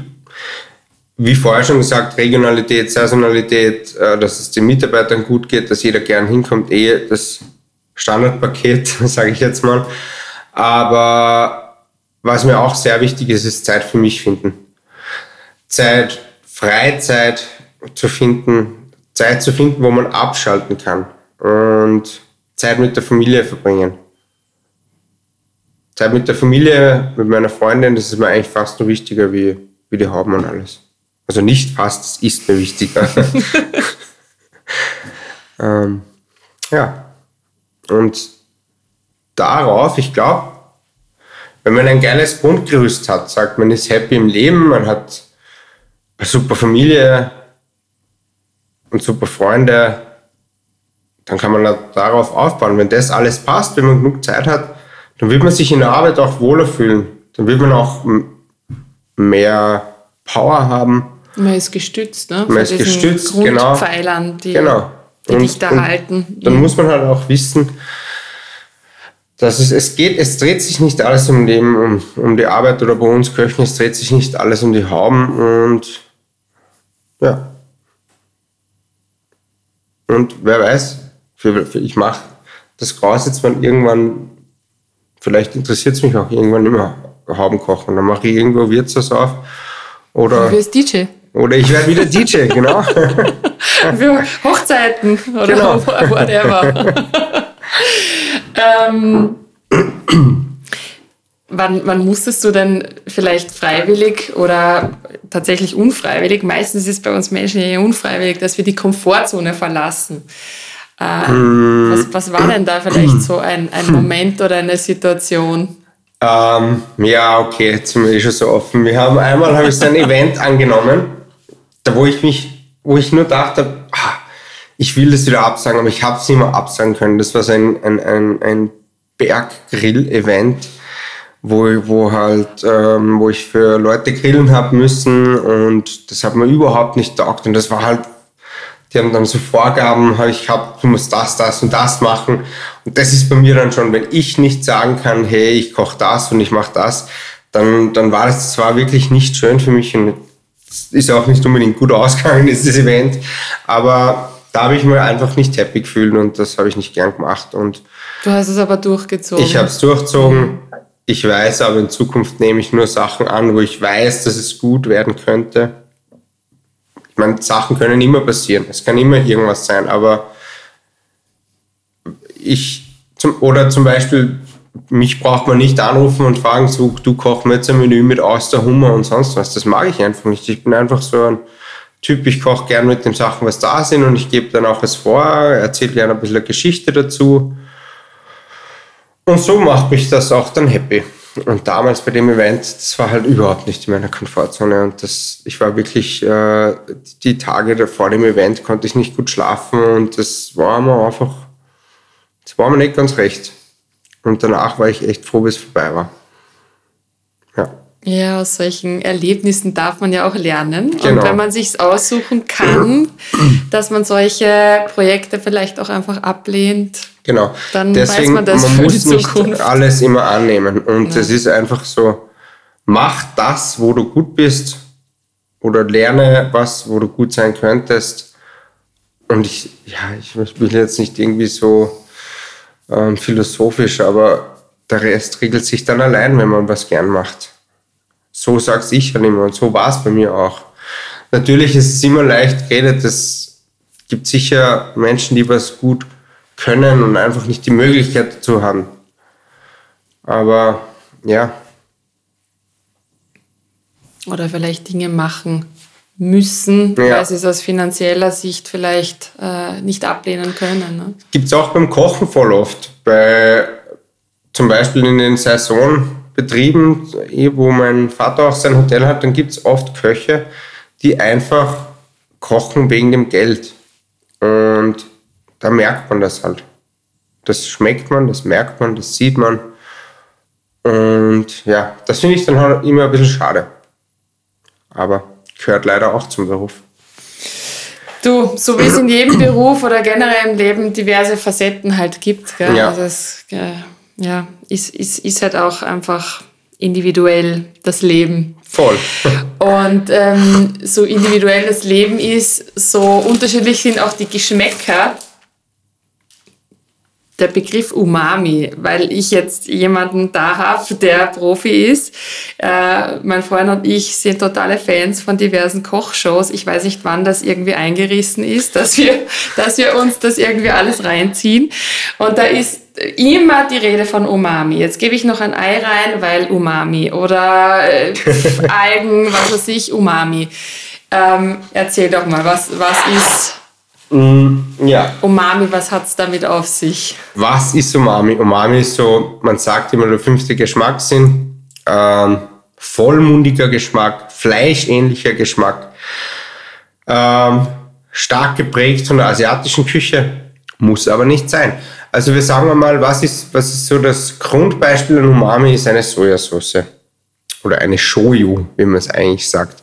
Wie vorher schon gesagt, Regionalität, Saisonalität, äh, dass es den Mitarbeitern gut geht, dass jeder gern hinkommt, eh das Standardpaket, *laughs* sage ich jetzt mal. Aber was mir auch sehr wichtig ist, ist Zeit für mich finden. Zeit, Freizeit zu finden, Zeit zu finden, wo man abschalten kann und Zeit mit der Familie verbringen. Zeit mit der Familie, mit meiner Freundin, das ist mir eigentlich fast noch wichtiger wie, wie die Hauben und alles. Also nicht fast, es ist mir wichtiger. *laughs* *laughs* ähm, ja. Und darauf, ich glaube, wenn man ein geiles Grundgerüst hat, sagt man ist happy im Leben, man hat eine super Familie und super Freunde, dann kann man darauf aufbauen. Wenn das alles passt, wenn man genug Zeit hat, dann wird man sich in der Arbeit auch wohler fühlen. Dann wird man auch mehr Power haben. Man ist gestützt, ne? Man ist gestützt, genau. Grundpfeilern, die, genau. die und, dich da halten. Dann muss man halt auch wissen, dass es, es geht, es dreht sich nicht alles um, dem, um, um die Arbeit oder bei uns Köchen, es dreht sich nicht alles um die Hauben und ja. Und wer weiß, für, für ich mache das Gras jetzt mal irgendwann vielleicht interessiert es mich auch irgendwann immer Hauben kochen. Dann mache ich irgendwo Wirtshaus auf. Oder, du wirst DJ. Oder ich werde wieder DJ, *laughs* genau. Für Hochzeiten oder genau. whatever. *laughs* ähm, wann, wann musstest du denn vielleicht freiwillig oder tatsächlich unfreiwillig, meistens ist es bei uns Menschen ja unfreiwillig, dass wir die Komfortzone verlassen. Äh, hm. was, was war denn da vielleicht so ein, ein Moment oder eine Situation? Ähm, ja, okay, jetzt sind wir eh schon so offen. Wir haben einmal habe ich so ein Event angenommen, da wo ich mich, wo ich nur dachte, ich will das wieder absagen, aber ich habe es nicht mehr absagen können. Das war so ein, ein, ein, ein Berggrill-Event, wo, wo halt, ähm, wo ich für Leute grillen habe müssen und das hat mir überhaupt nicht taugt und das war halt die haben dann so Vorgaben, habe ich gehabt, du musst das, das und das machen. Und das ist bei mir dann schon, wenn ich nicht sagen kann, hey, ich koche das und ich mache das, dann, dann war das zwar wirklich nicht schön für mich und ist auch nicht unbedingt gut ausgegangen, *laughs* dieses Event. Aber da habe ich mir einfach nicht happy gefühlt und das habe ich nicht gern gemacht. Und du hast es aber durchgezogen. Ich habe es durchgezogen. Ich weiß aber in Zukunft nehme ich nur Sachen an, wo ich weiß, dass es gut werden könnte meine, Sachen können immer passieren. Es kann immer irgendwas sein, aber ich, zum, oder zum Beispiel, mich braucht man nicht anrufen und fragen, so, du koch mir jetzt ein Menü mit Auster, Hummer und sonst was. Das mag ich einfach nicht. Ich bin einfach so ein Typ, ich koche gern mit den Sachen, was da sind und ich gebe dann auch was vor, erzähle gerne ein bisschen Geschichte dazu. Und so macht mich das auch dann happy. Und damals bei dem Event, das war halt überhaupt nicht in meiner Komfortzone. Und das, ich war wirklich, äh, die Tage vor dem Event konnte ich nicht gut schlafen und das war mir einfach, das war mir nicht ganz recht. Und danach war ich echt froh, bis es vorbei war. Ja. Aus solchen Erlebnissen darf man ja auch lernen. Genau. Und wenn man sich aussuchen kann, dass man solche Projekte vielleicht auch einfach ablehnt, genau. dann Deswegen, weiß man das man für muss die Zukunft. nicht alles immer annehmen. Und es ja. ist einfach so, mach das, wo du gut bist oder lerne was, wo du gut sein könntest. Und ich, ja, ich will jetzt nicht irgendwie so ähm, philosophisch, aber der Rest regelt sich dann allein, wenn man was gern macht. So sag's ich dann immer und so war es bei mir auch. Natürlich ist es immer leicht geredet, es gibt sicher Menschen, die was gut können und einfach nicht die Möglichkeit dazu haben. Aber ja. Oder vielleicht Dinge machen müssen, ja. weil sie es aus finanzieller Sicht vielleicht äh, nicht ablehnen können. Ne? Gibt es auch beim Kochen voll oft. Bei, zum Beispiel in den Saisonbetrieben, eh, wo mein Vater auch sein Hotel hat, dann gibt es oft Köche, die einfach kochen wegen dem Geld. Und da merkt man das halt. Das schmeckt man, das merkt man, das sieht man. Und ja, das finde ich dann halt immer ein bisschen schade. Aber gehört leider auch zum Beruf. Du, so wie es in jedem Beruf oder generell im Leben diverse Facetten halt gibt. Gell? Ja. Also es äh, ja, ist, ist, ist halt auch einfach individuell das Leben. Voll. Und ähm, so individuell das Leben ist, so unterschiedlich sind auch die Geschmäcker der Begriff Umami, weil ich jetzt jemanden da habe, der Profi ist. Äh, mein Freund und ich sind totale Fans von diversen Kochshows. Ich weiß nicht, wann das irgendwie eingerissen ist, dass wir, *laughs* dass wir uns das irgendwie alles reinziehen. Und da ist immer die Rede von Umami. Jetzt gebe ich noch ein Ei rein, weil Umami. Oder äh, *laughs* Algen, was weiß ich, Umami. Ähm, erzähl doch mal, was, was ist Mm, ja. Umami, was hat es damit auf sich? Was ist Umami? Umami ist so, man sagt immer der fünfte Geschmackssinn. Ähm, vollmundiger Geschmack, fleischähnlicher Geschmack. Ähm, stark geprägt von der asiatischen Küche, muss aber nicht sein. Also wir sagen mal, was ist, was ist so das Grundbeispiel an Umami ist eine Sojasauce. Oder eine Shoyu, wie man es eigentlich sagt.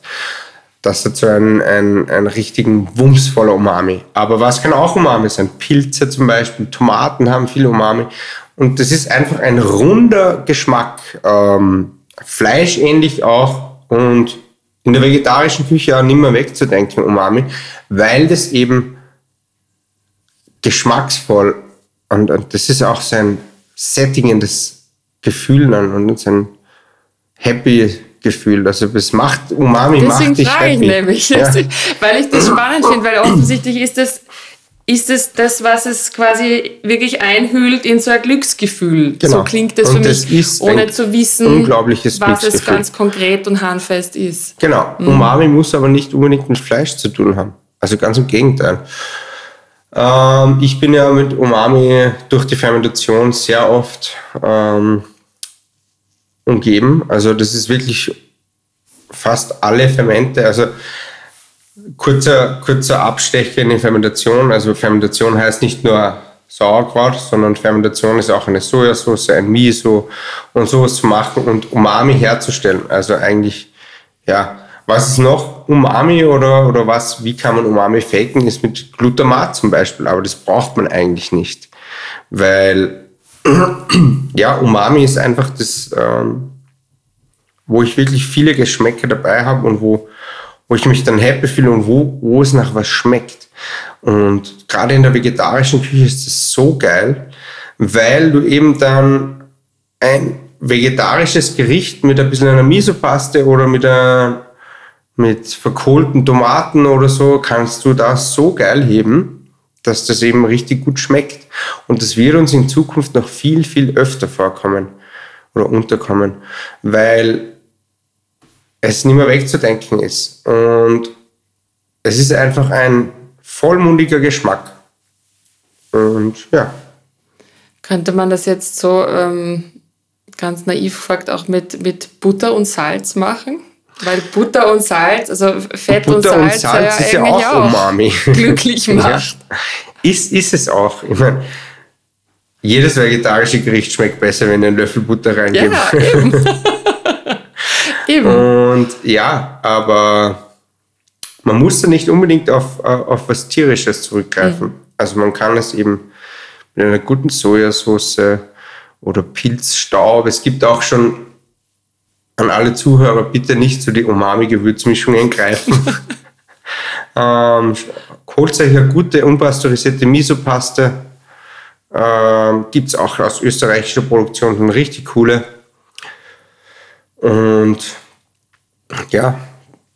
Das hat so einen, einen, einen richtigen Wumms voller Umami. Aber was kann auch Umami sein? Pilze zum Beispiel, Tomaten haben viel Umami. Und das ist einfach ein runder Geschmack. Ähm, fleischähnlich auch und in der vegetarischen Küche auch nicht mehr wegzudenken, Umami, weil das eben geschmacksvoll und, und das ist auch sein sättigendes Gefühl dann und sein happy Gefühl. Also es macht Umami Deswegen macht dich frage ich nämlich, ja. *laughs* weil ich das spannend *coughs* finde, weil offensichtlich ist das ist es das, was es quasi wirklich einhüllt in so ein Glücksgefühl. Genau. So klingt das und für mich, ohne zu wissen, was es ganz konkret und handfest ist. Genau. Mhm. Umami muss aber nicht unbedingt mit Fleisch zu tun haben. Also ganz im Gegenteil. Ähm, ich bin ja mit Umami durch die Fermentation sehr oft ähm, umgeben. Also das ist wirklich fast alle Fermente. Also kurzer, kurzer Abstecher in die Fermentation. Also Fermentation heißt nicht nur Sauerkraut, sondern Fermentation ist auch eine Sojasauce, ein Miso und sowas zu machen und Umami herzustellen. Also eigentlich, ja, was ist noch Umami oder, oder was, wie kann man Umami faken, ist mit Glutamat zum Beispiel, aber das braucht man eigentlich nicht, weil *clears throat* ja, Umami ist einfach das, ähm, wo ich wirklich viele Geschmäcker dabei habe und wo, wo ich mich dann happy fühle und wo, wo es nach was schmeckt. Und gerade in der vegetarischen Küche ist das so geil, weil du eben dann ein vegetarisches Gericht mit ein bisschen einer Misopaste oder mit, einer, mit verkohlten Tomaten oder so, kannst du das so geil heben, dass das eben richtig gut schmeckt. Und das wird uns in Zukunft noch viel, viel öfter vorkommen oder unterkommen, weil es nicht mehr wegzudenken ist. Und es ist einfach ein vollmundiger Geschmack. Und ja. Könnte man das jetzt so ähm, ganz naiv gefragt auch mit, mit Butter und Salz machen? Weil Butter und Salz, also Fett Butter und Salz, und Salz ja ist ja auch Umami. *laughs* glücklich macht. Ja. Ist, ist es auch. Ich meine, jedes vegetarische Gericht schmeckt besser, wenn du einen Löffel Butter reingibst. Ja, *laughs* Eben. Und ja, aber man muss da nicht unbedingt auf, auf was Tierisches zurückgreifen. Mhm. Also man kann es eben mit einer guten Sojasauce oder Pilzstaub. Es gibt auch schon an alle Zuhörer bitte nicht zu die Umami-Gewürzmischungen greifen. *laughs* ähm, holt euch eine gute unpasteurisierte Miso-Paste. Ähm, Gibt es auch aus österreichischer Produktion eine richtig coole. Und ja,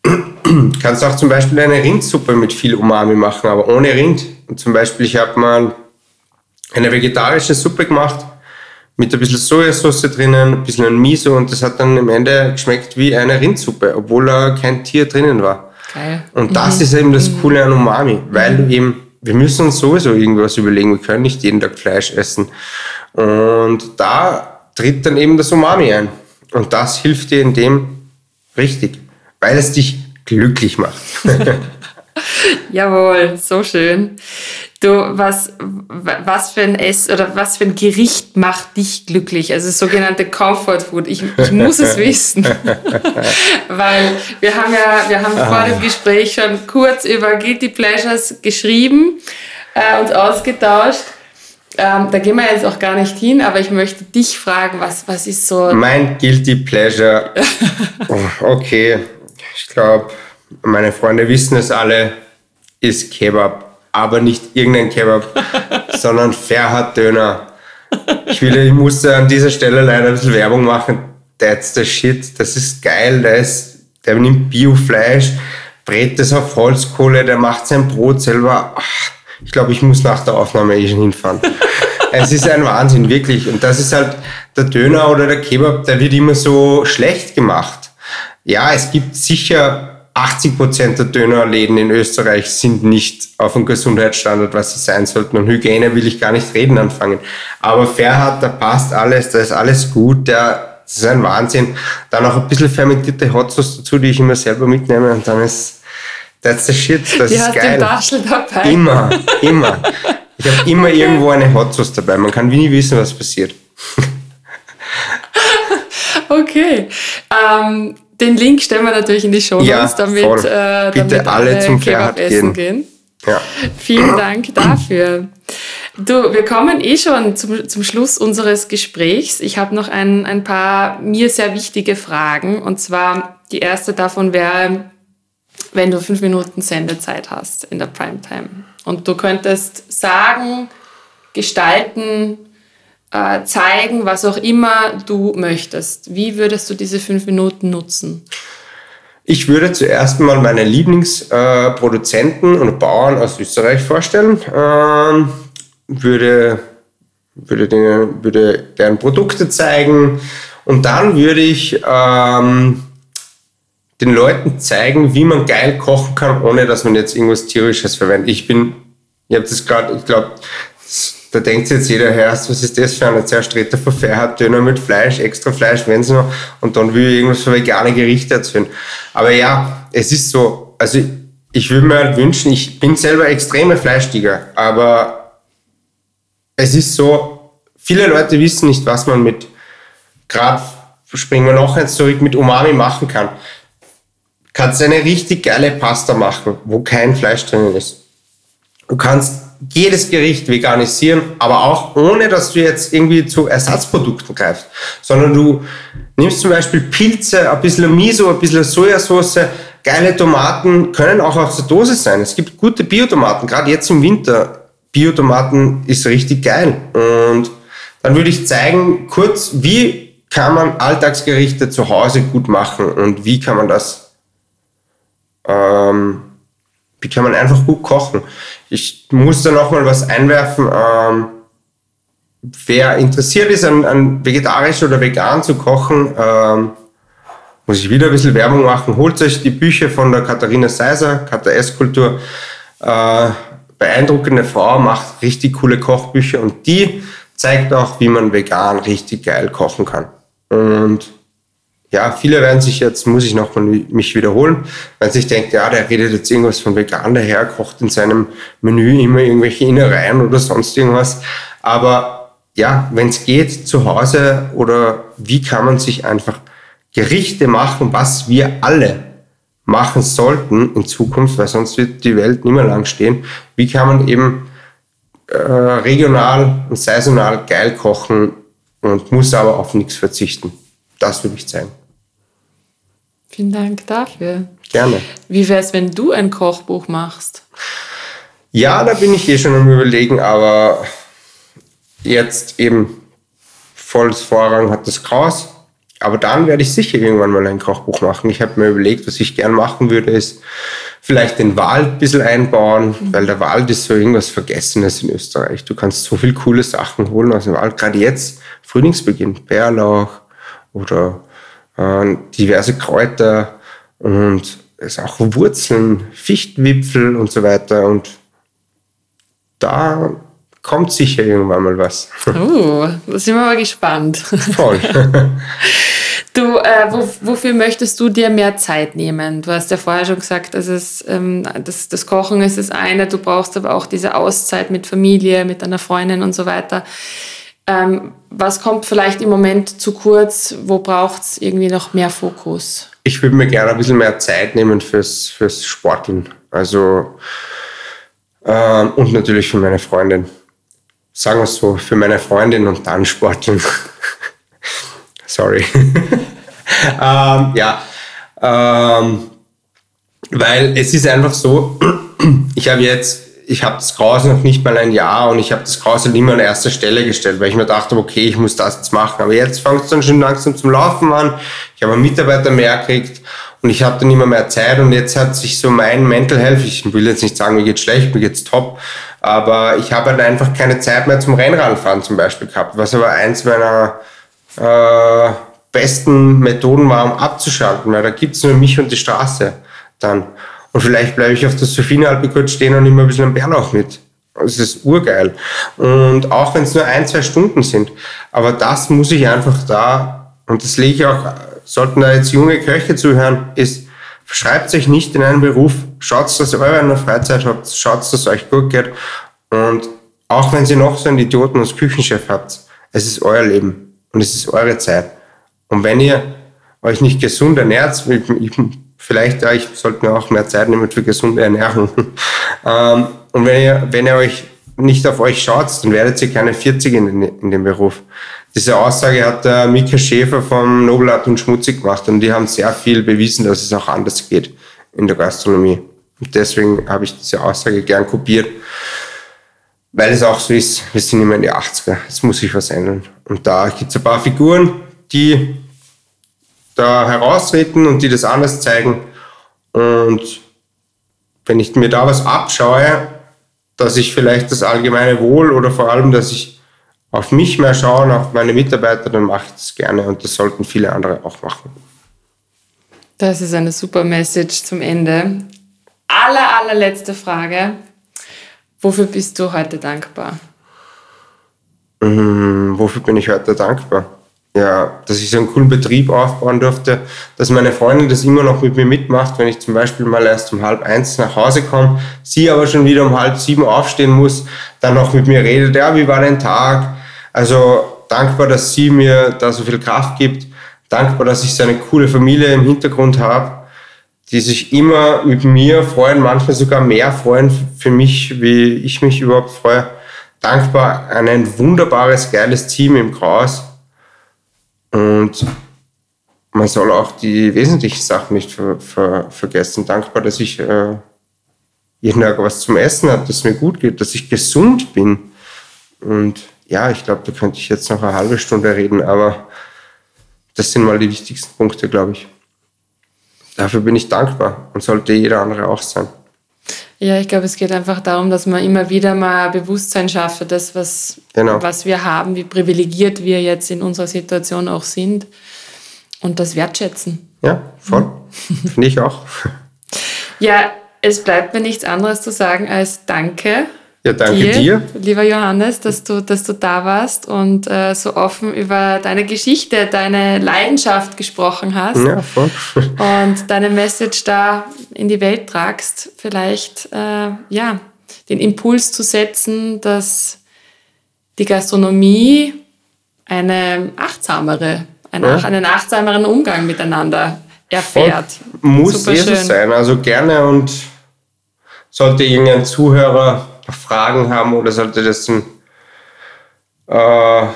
*clears throat* kannst auch zum Beispiel eine Rindsuppe mit viel Umami machen, aber ohne Rind. Und zum Beispiel, ich habe mal eine vegetarische Suppe gemacht mit ein bisschen Sojasauce drinnen, ein bisschen Miso und das hat dann am Ende geschmeckt wie eine Rindsuppe, obwohl da kein Tier drinnen war. Geil. Und das mhm. ist eben das mhm. Coole an Umami, weil du eben, wir müssen uns sowieso irgendwas überlegen, wir können nicht jeden Tag Fleisch essen. Und da tritt dann eben das Umami ein. Und das hilft dir in dem richtig, weil es dich glücklich macht. *laughs* *laughs* Jawohl, so schön. Du, was, was für ein Ess oder was für ein Gericht macht dich glücklich? Also sogenannte Comfort Food. Ich, ich muss es *laughs* wissen. *laughs* Weil wir haben ja, wir haben vor dem Gespräch schon kurz über Guilty Pleasures geschrieben äh, und ausgetauscht. Ähm, da gehen wir jetzt auch gar nicht hin, aber ich möchte dich fragen, was, was ist so. Mein Guilty Pleasure. *laughs* Okay, ich glaube, meine Freunde wissen es alle, ist Kebab aber nicht irgendein Kebab, *laughs* sondern Ferhat Döner. Ich, will, ich musste an dieser Stelle leider ein bisschen Werbung machen. That's the shit. Das ist geil. Der, ist, der nimmt Biofleisch, brät das auf Holzkohle, der macht sein Brot selber. Ach, ich glaube, ich muss nach der Aufnahme eh schon hinfahren. *laughs* es ist ein Wahnsinn, wirklich. Und das ist halt der Döner oder der Kebab, der wird immer so schlecht gemacht. Ja, es gibt sicher 80 Prozent der Dönerläden in Österreich sind nicht auf dem Gesundheitsstandard, was sie sein sollten. Und Hygiene will ich gar nicht reden anfangen. Aber Fairhard, da passt alles, da ist alles gut, der, das ist ein Wahnsinn. Dann noch ein bisschen fermentierte Hot Sauce dazu, die ich immer selber mitnehme und dann ist, that's the shit, das die ist geil. dabei. Immer, immer. Ich habe immer okay. irgendwo eine Hot Sauce dabei. Man kann wie nie wissen, was passiert. *laughs* okay. Ähm, den Link stellen wir natürlich in die Show Notes, ja, damit, äh, Bitte damit alle zum Kebab essen gehen. Ja. Vielen Dank dafür. Du, wir kommen eh schon zum, zum Schluss unseres Gesprächs. Ich habe noch ein, ein paar mir sehr wichtige Fragen. Und zwar die erste davon wäre, wenn du fünf Minuten Sendezeit hast in der Primetime und du könntest sagen, gestalten, äh, zeigen, was auch immer du möchtest. Wie würdest du diese fünf Minuten nutzen? Ich würde zuerst mal meine Lieblingsproduzenten äh, und Bauern aus Österreich vorstellen, ähm, würde, würde, denen, würde deren Produkte zeigen und dann würde ich ähm, den Leuten zeigen, wie man geil kochen kann, ohne dass man jetzt irgendwas Tierisches verwendet. Ich bin, ich habe das gerade, ich glaube, da denkt sich jetzt jeder, Herr, was ist das für eine von Ferhat Döner mit Fleisch, extra Fleisch, wenn es noch, und dann will ich irgendwas für vegane Gerichte erzählen. Aber ja, es ist so, also ich würde mir halt wünschen, ich bin selber extreme Fleischtiger, aber es ist so, viele Leute wissen nicht, was man mit, gerade springen wir noch eins zurück, mit Umami machen kann. Kannst eine richtig geile Pasta machen, wo kein Fleisch drin ist. Du kannst jedes Gericht veganisieren, aber auch ohne, dass du jetzt irgendwie zu Ersatzprodukten greifst, sondern du nimmst zum Beispiel Pilze, ein bisschen Miso, ein bisschen Sojasauce, geile Tomaten können auch aus der Dose sein. Es gibt gute Biotomaten, gerade jetzt im Winter. Biotomaten ist richtig geil. Und dann würde ich zeigen, kurz, wie kann man Alltagsgerichte zu Hause gut machen und wie kann man das ähm, wie kann man einfach gut kochen. Ich muss da nochmal was einwerfen. Ähm, wer interessiert ist, an, an, vegetarisch oder vegan zu kochen, ähm, muss ich wieder ein bisschen Werbung machen. Holt euch die Bücher von der Katharina Seiser, KTS-Kultur. Äh, beeindruckende Frau, macht richtig coole Kochbücher und die zeigt auch, wie man vegan richtig geil kochen kann. Und ja, viele werden sich jetzt, muss ich noch mich wiederholen, weil sich denkt, ja, der redet jetzt irgendwas von vegan daher, kocht in seinem Menü immer irgendwelche Innereien oder sonst irgendwas. Aber ja, wenn es geht, zu Hause oder wie kann man sich einfach Gerichte machen, was wir alle machen sollten in Zukunft, weil sonst wird die Welt nicht mehr lang stehen. Wie kann man eben äh, regional und saisonal geil kochen und muss aber auf nichts verzichten? Das würde ich zeigen. Vielen Dank dafür. Gerne. Wie wäre es, wenn du ein Kochbuch machst? Ja, da bin ich eh schon am Überlegen, aber jetzt eben volles Vorrang hat das Chaos. Aber dann werde ich sicher irgendwann mal ein Kochbuch machen. Ich habe mir überlegt, was ich gern machen würde, ist vielleicht den Wald ein bisschen einbauen, mhm. weil der Wald ist so irgendwas Vergessenes in Österreich. Du kannst so viele coole Sachen holen aus dem Wald. Gerade jetzt, Frühlingsbeginn, Bärlauch oder äh, diverse Kräuter und es auch Wurzeln, Fichtenwipfel und so weiter. Und da kommt sicher irgendwann mal was. Oh, *laughs* da sind wir mal gespannt. Voll. *laughs* Du, äh, wo, wofür möchtest du dir mehr Zeit nehmen? Du hast ja vorher schon gesagt, dass es, ähm, das, das Kochen ist das eine, du brauchst aber auch diese Auszeit mit Familie, mit deiner Freundin und so weiter. Ähm, was kommt vielleicht im Moment zu kurz? Wo braucht es irgendwie noch mehr Fokus? Ich würde mir gerne ein bisschen mehr Zeit nehmen fürs, fürs Sporteln. Also, ähm, und natürlich für meine Freundin. Sagen wir es so, für meine Freundin und dann Sporteln. *laughs* Sorry. *laughs* ähm, ja, ähm, weil es ist einfach so, *clears throat* ich habe jetzt, ich habe das Graus noch nicht mal ein Jahr und ich habe das Graus halt immer an erster Stelle gestellt, weil ich mir dachte, okay, ich muss das jetzt machen. Aber jetzt fängt es dann schon langsam zum Laufen an. Ich habe einen Mitarbeiter mehr gekriegt und ich habe dann immer mehr Zeit und jetzt hat sich so mein Mental Health, ich will jetzt nicht sagen, mir geht's schlecht, mir geht's top, aber ich habe halt einfach keine Zeit mehr zum Rennradfahren zum Beispiel gehabt, was aber eins meiner äh, besten Methoden war, um abzuschalten, weil da gibt's nur mich und die Straße dann. Und vielleicht bleibe ich auf der Sophienalpe kurz stehen und nehme ein bisschen einen Bärlauch mit. Das ist urgeil. Und auch wenn es nur ein, zwei Stunden sind. Aber das muss ich einfach da, und das lege ich auch, sollten da jetzt junge Köche zuhören, ist, verschreibt euch nicht in einen Beruf. Schaut, dass ihr eure Freizeit habt. Schaut, dass es euch gut geht. Und auch wenn ihr noch so einen Idioten als Küchenchef habt, es ist euer Leben und es ist eure Zeit. Und wenn ihr euch nicht gesund ernährt, vielleicht, ja, ich sollte mir auch mehr Zeit nehmen für gesunde Ernährung. *laughs* Ähm, und wenn ihr, wenn ihr euch nicht auf euch schaut, dann werdet ihr keine 40 in, in dem Beruf. Diese Aussage hat der Mika Schäfer vom Nobelart und Schmutzig gemacht und die haben sehr viel bewiesen, dass es auch anders geht in der Gastronomie. Und deswegen habe ich diese Aussage gern kopiert weil es auch so ist, wir sind immer in die 80er, es muss sich was ändern. Und da gibt es ein paar Figuren, die da heraustreten und die das anders zeigen. Und wenn ich mir da was abschaue, dass ich vielleicht das allgemeine Wohl oder vor allem, dass ich auf mich mehr schaue und auf meine Mitarbeiter, dann mache ich das gerne und das sollten viele andere auch machen. Das ist eine super Message zum Ende. Aller, allerletzte Frage. Wofür bist du heute dankbar? Mhm, wofür bin ich heute dankbar? Ja, dass ich so einen coolen Betrieb aufbauen durfte, dass meine Freundin das immer noch mit mir mitmacht, wenn ich zum Beispiel mal erst um halb eins nach Hause komme, sie aber schon wieder um halb sieben aufstehen muss, dann noch mit mir redet, ja, wie war dein Tag? Also dankbar, dass sie mir da so viel Kraft gibt, dankbar, dass ich so eine coole Familie im Hintergrund habe die sich immer mit mir freuen, manchmal sogar mehr freuen für mich, wie ich mich überhaupt freue. Dankbar an ein wunderbares, geiles Team im Kraus. Und man soll auch die wesentlichen Sachen nicht ver ver vergessen. Dankbar, dass ich äh, jeden Tag was zum Essen habe, dass es mir gut geht, dass ich gesund bin. Und ja, ich glaube, da könnte ich jetzt noch eine halbe Stunde reden, aber das sind mal die wichtigsten Punkte, glaube ich dafür bin ich dankbar und sollte jeder andere auch sein. Ja, ich glaube, es geht einfach darum, dass man immer wieder mal Bewusstsein schafft, das, was, genau. was wir haben, wie privilegiert wir jetzt in unserer Situation auch sind und das wertschätzen. Ja, voll. Mhm. Finde ich auch. Ja, es bleibt mir nichts anderes zu sagen als Danke ja, danke dir, dir, lieber Johannes, dass du, dass du da warst und äh, so offen über deine Geschichte, deine Leidenschaft gesprochen hast. Ja, voll. und deine Message da in die Welt tragst. Vielleicht, äh, ja, den Impuls zu setzen, dass die Gastronomie eine achtsamere einen, ja. einen achtsameren Umgang miteinander erfährt. Und muss so sein, also gerne und sollte irgendein Zuhörer Fragen haben oder sollte das äh,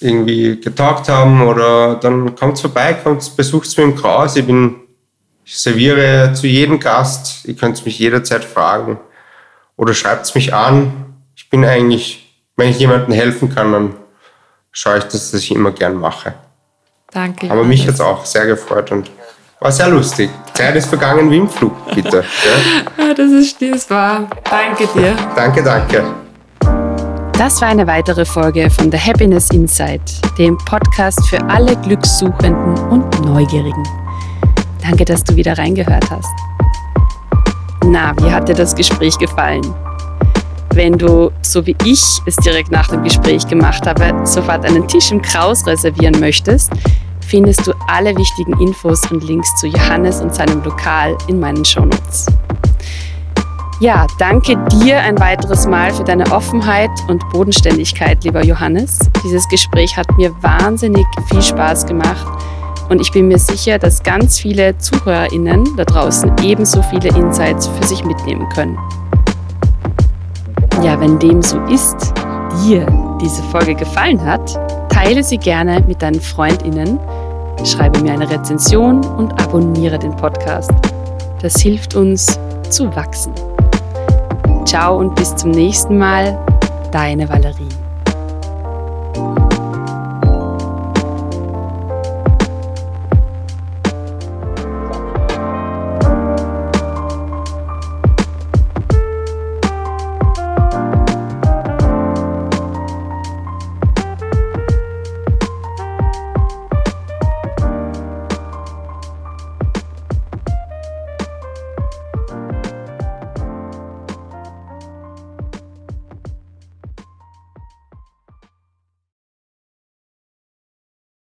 irgendwie getaugt haben oder dann kommt vorbei, kommt, besucht mich im Kraus. Ich bin, ich serviere zu jedem Gast. Ihr könnt mich jederzeit fragen oder schreibt mich an. Ich bin eigentlich, wenn ich jemandem helfen kann, dann schaue ich, dass ich immer gern mache. Danke. Aber mich hat es auch sehr gefreut und war sehr lustig. Zeit ist vergangen wie im Flug, bitte. Ja? das ist das war. Danke dir. Danke, danke. Das war eine weitere Folge von The Happiness Insight, dem Podcast für alle Glückssuchenden und Neugierigen. Danke, dass du wieder reingehört hast. Na, wie hat dir das Gespräch gefallen? Wenn du, so wie ich es direkt nach dem Gespräch gemacht habe, sofort einen Tisch im Kraus reservieren möchtest, findest du alle wichtigen Infos und Links zu Johannes und seinem Lokal in meinen Shownotes. Ja, danke dir ein weiteres Mal für deine Offenheit und Bodenständigkeit, lieber Johannes. Dieses Gespräch hat mir wahnsinnig viel Spaß gemacht und ich bin mir sicher, dass ganz viele ZuhörerInnen da draußen ebenso viele Insights für sich mitnehmen können. Ja, wenn dem so ist, dir diese Folge gefallen hat, teile sie gerne mit deinen FreundInnen schreibe mir eine Rezension und abonniere den Podcast. Das hilft uns zu wachsen. Ciao und bis zum nächsten Mal, deine Valerie.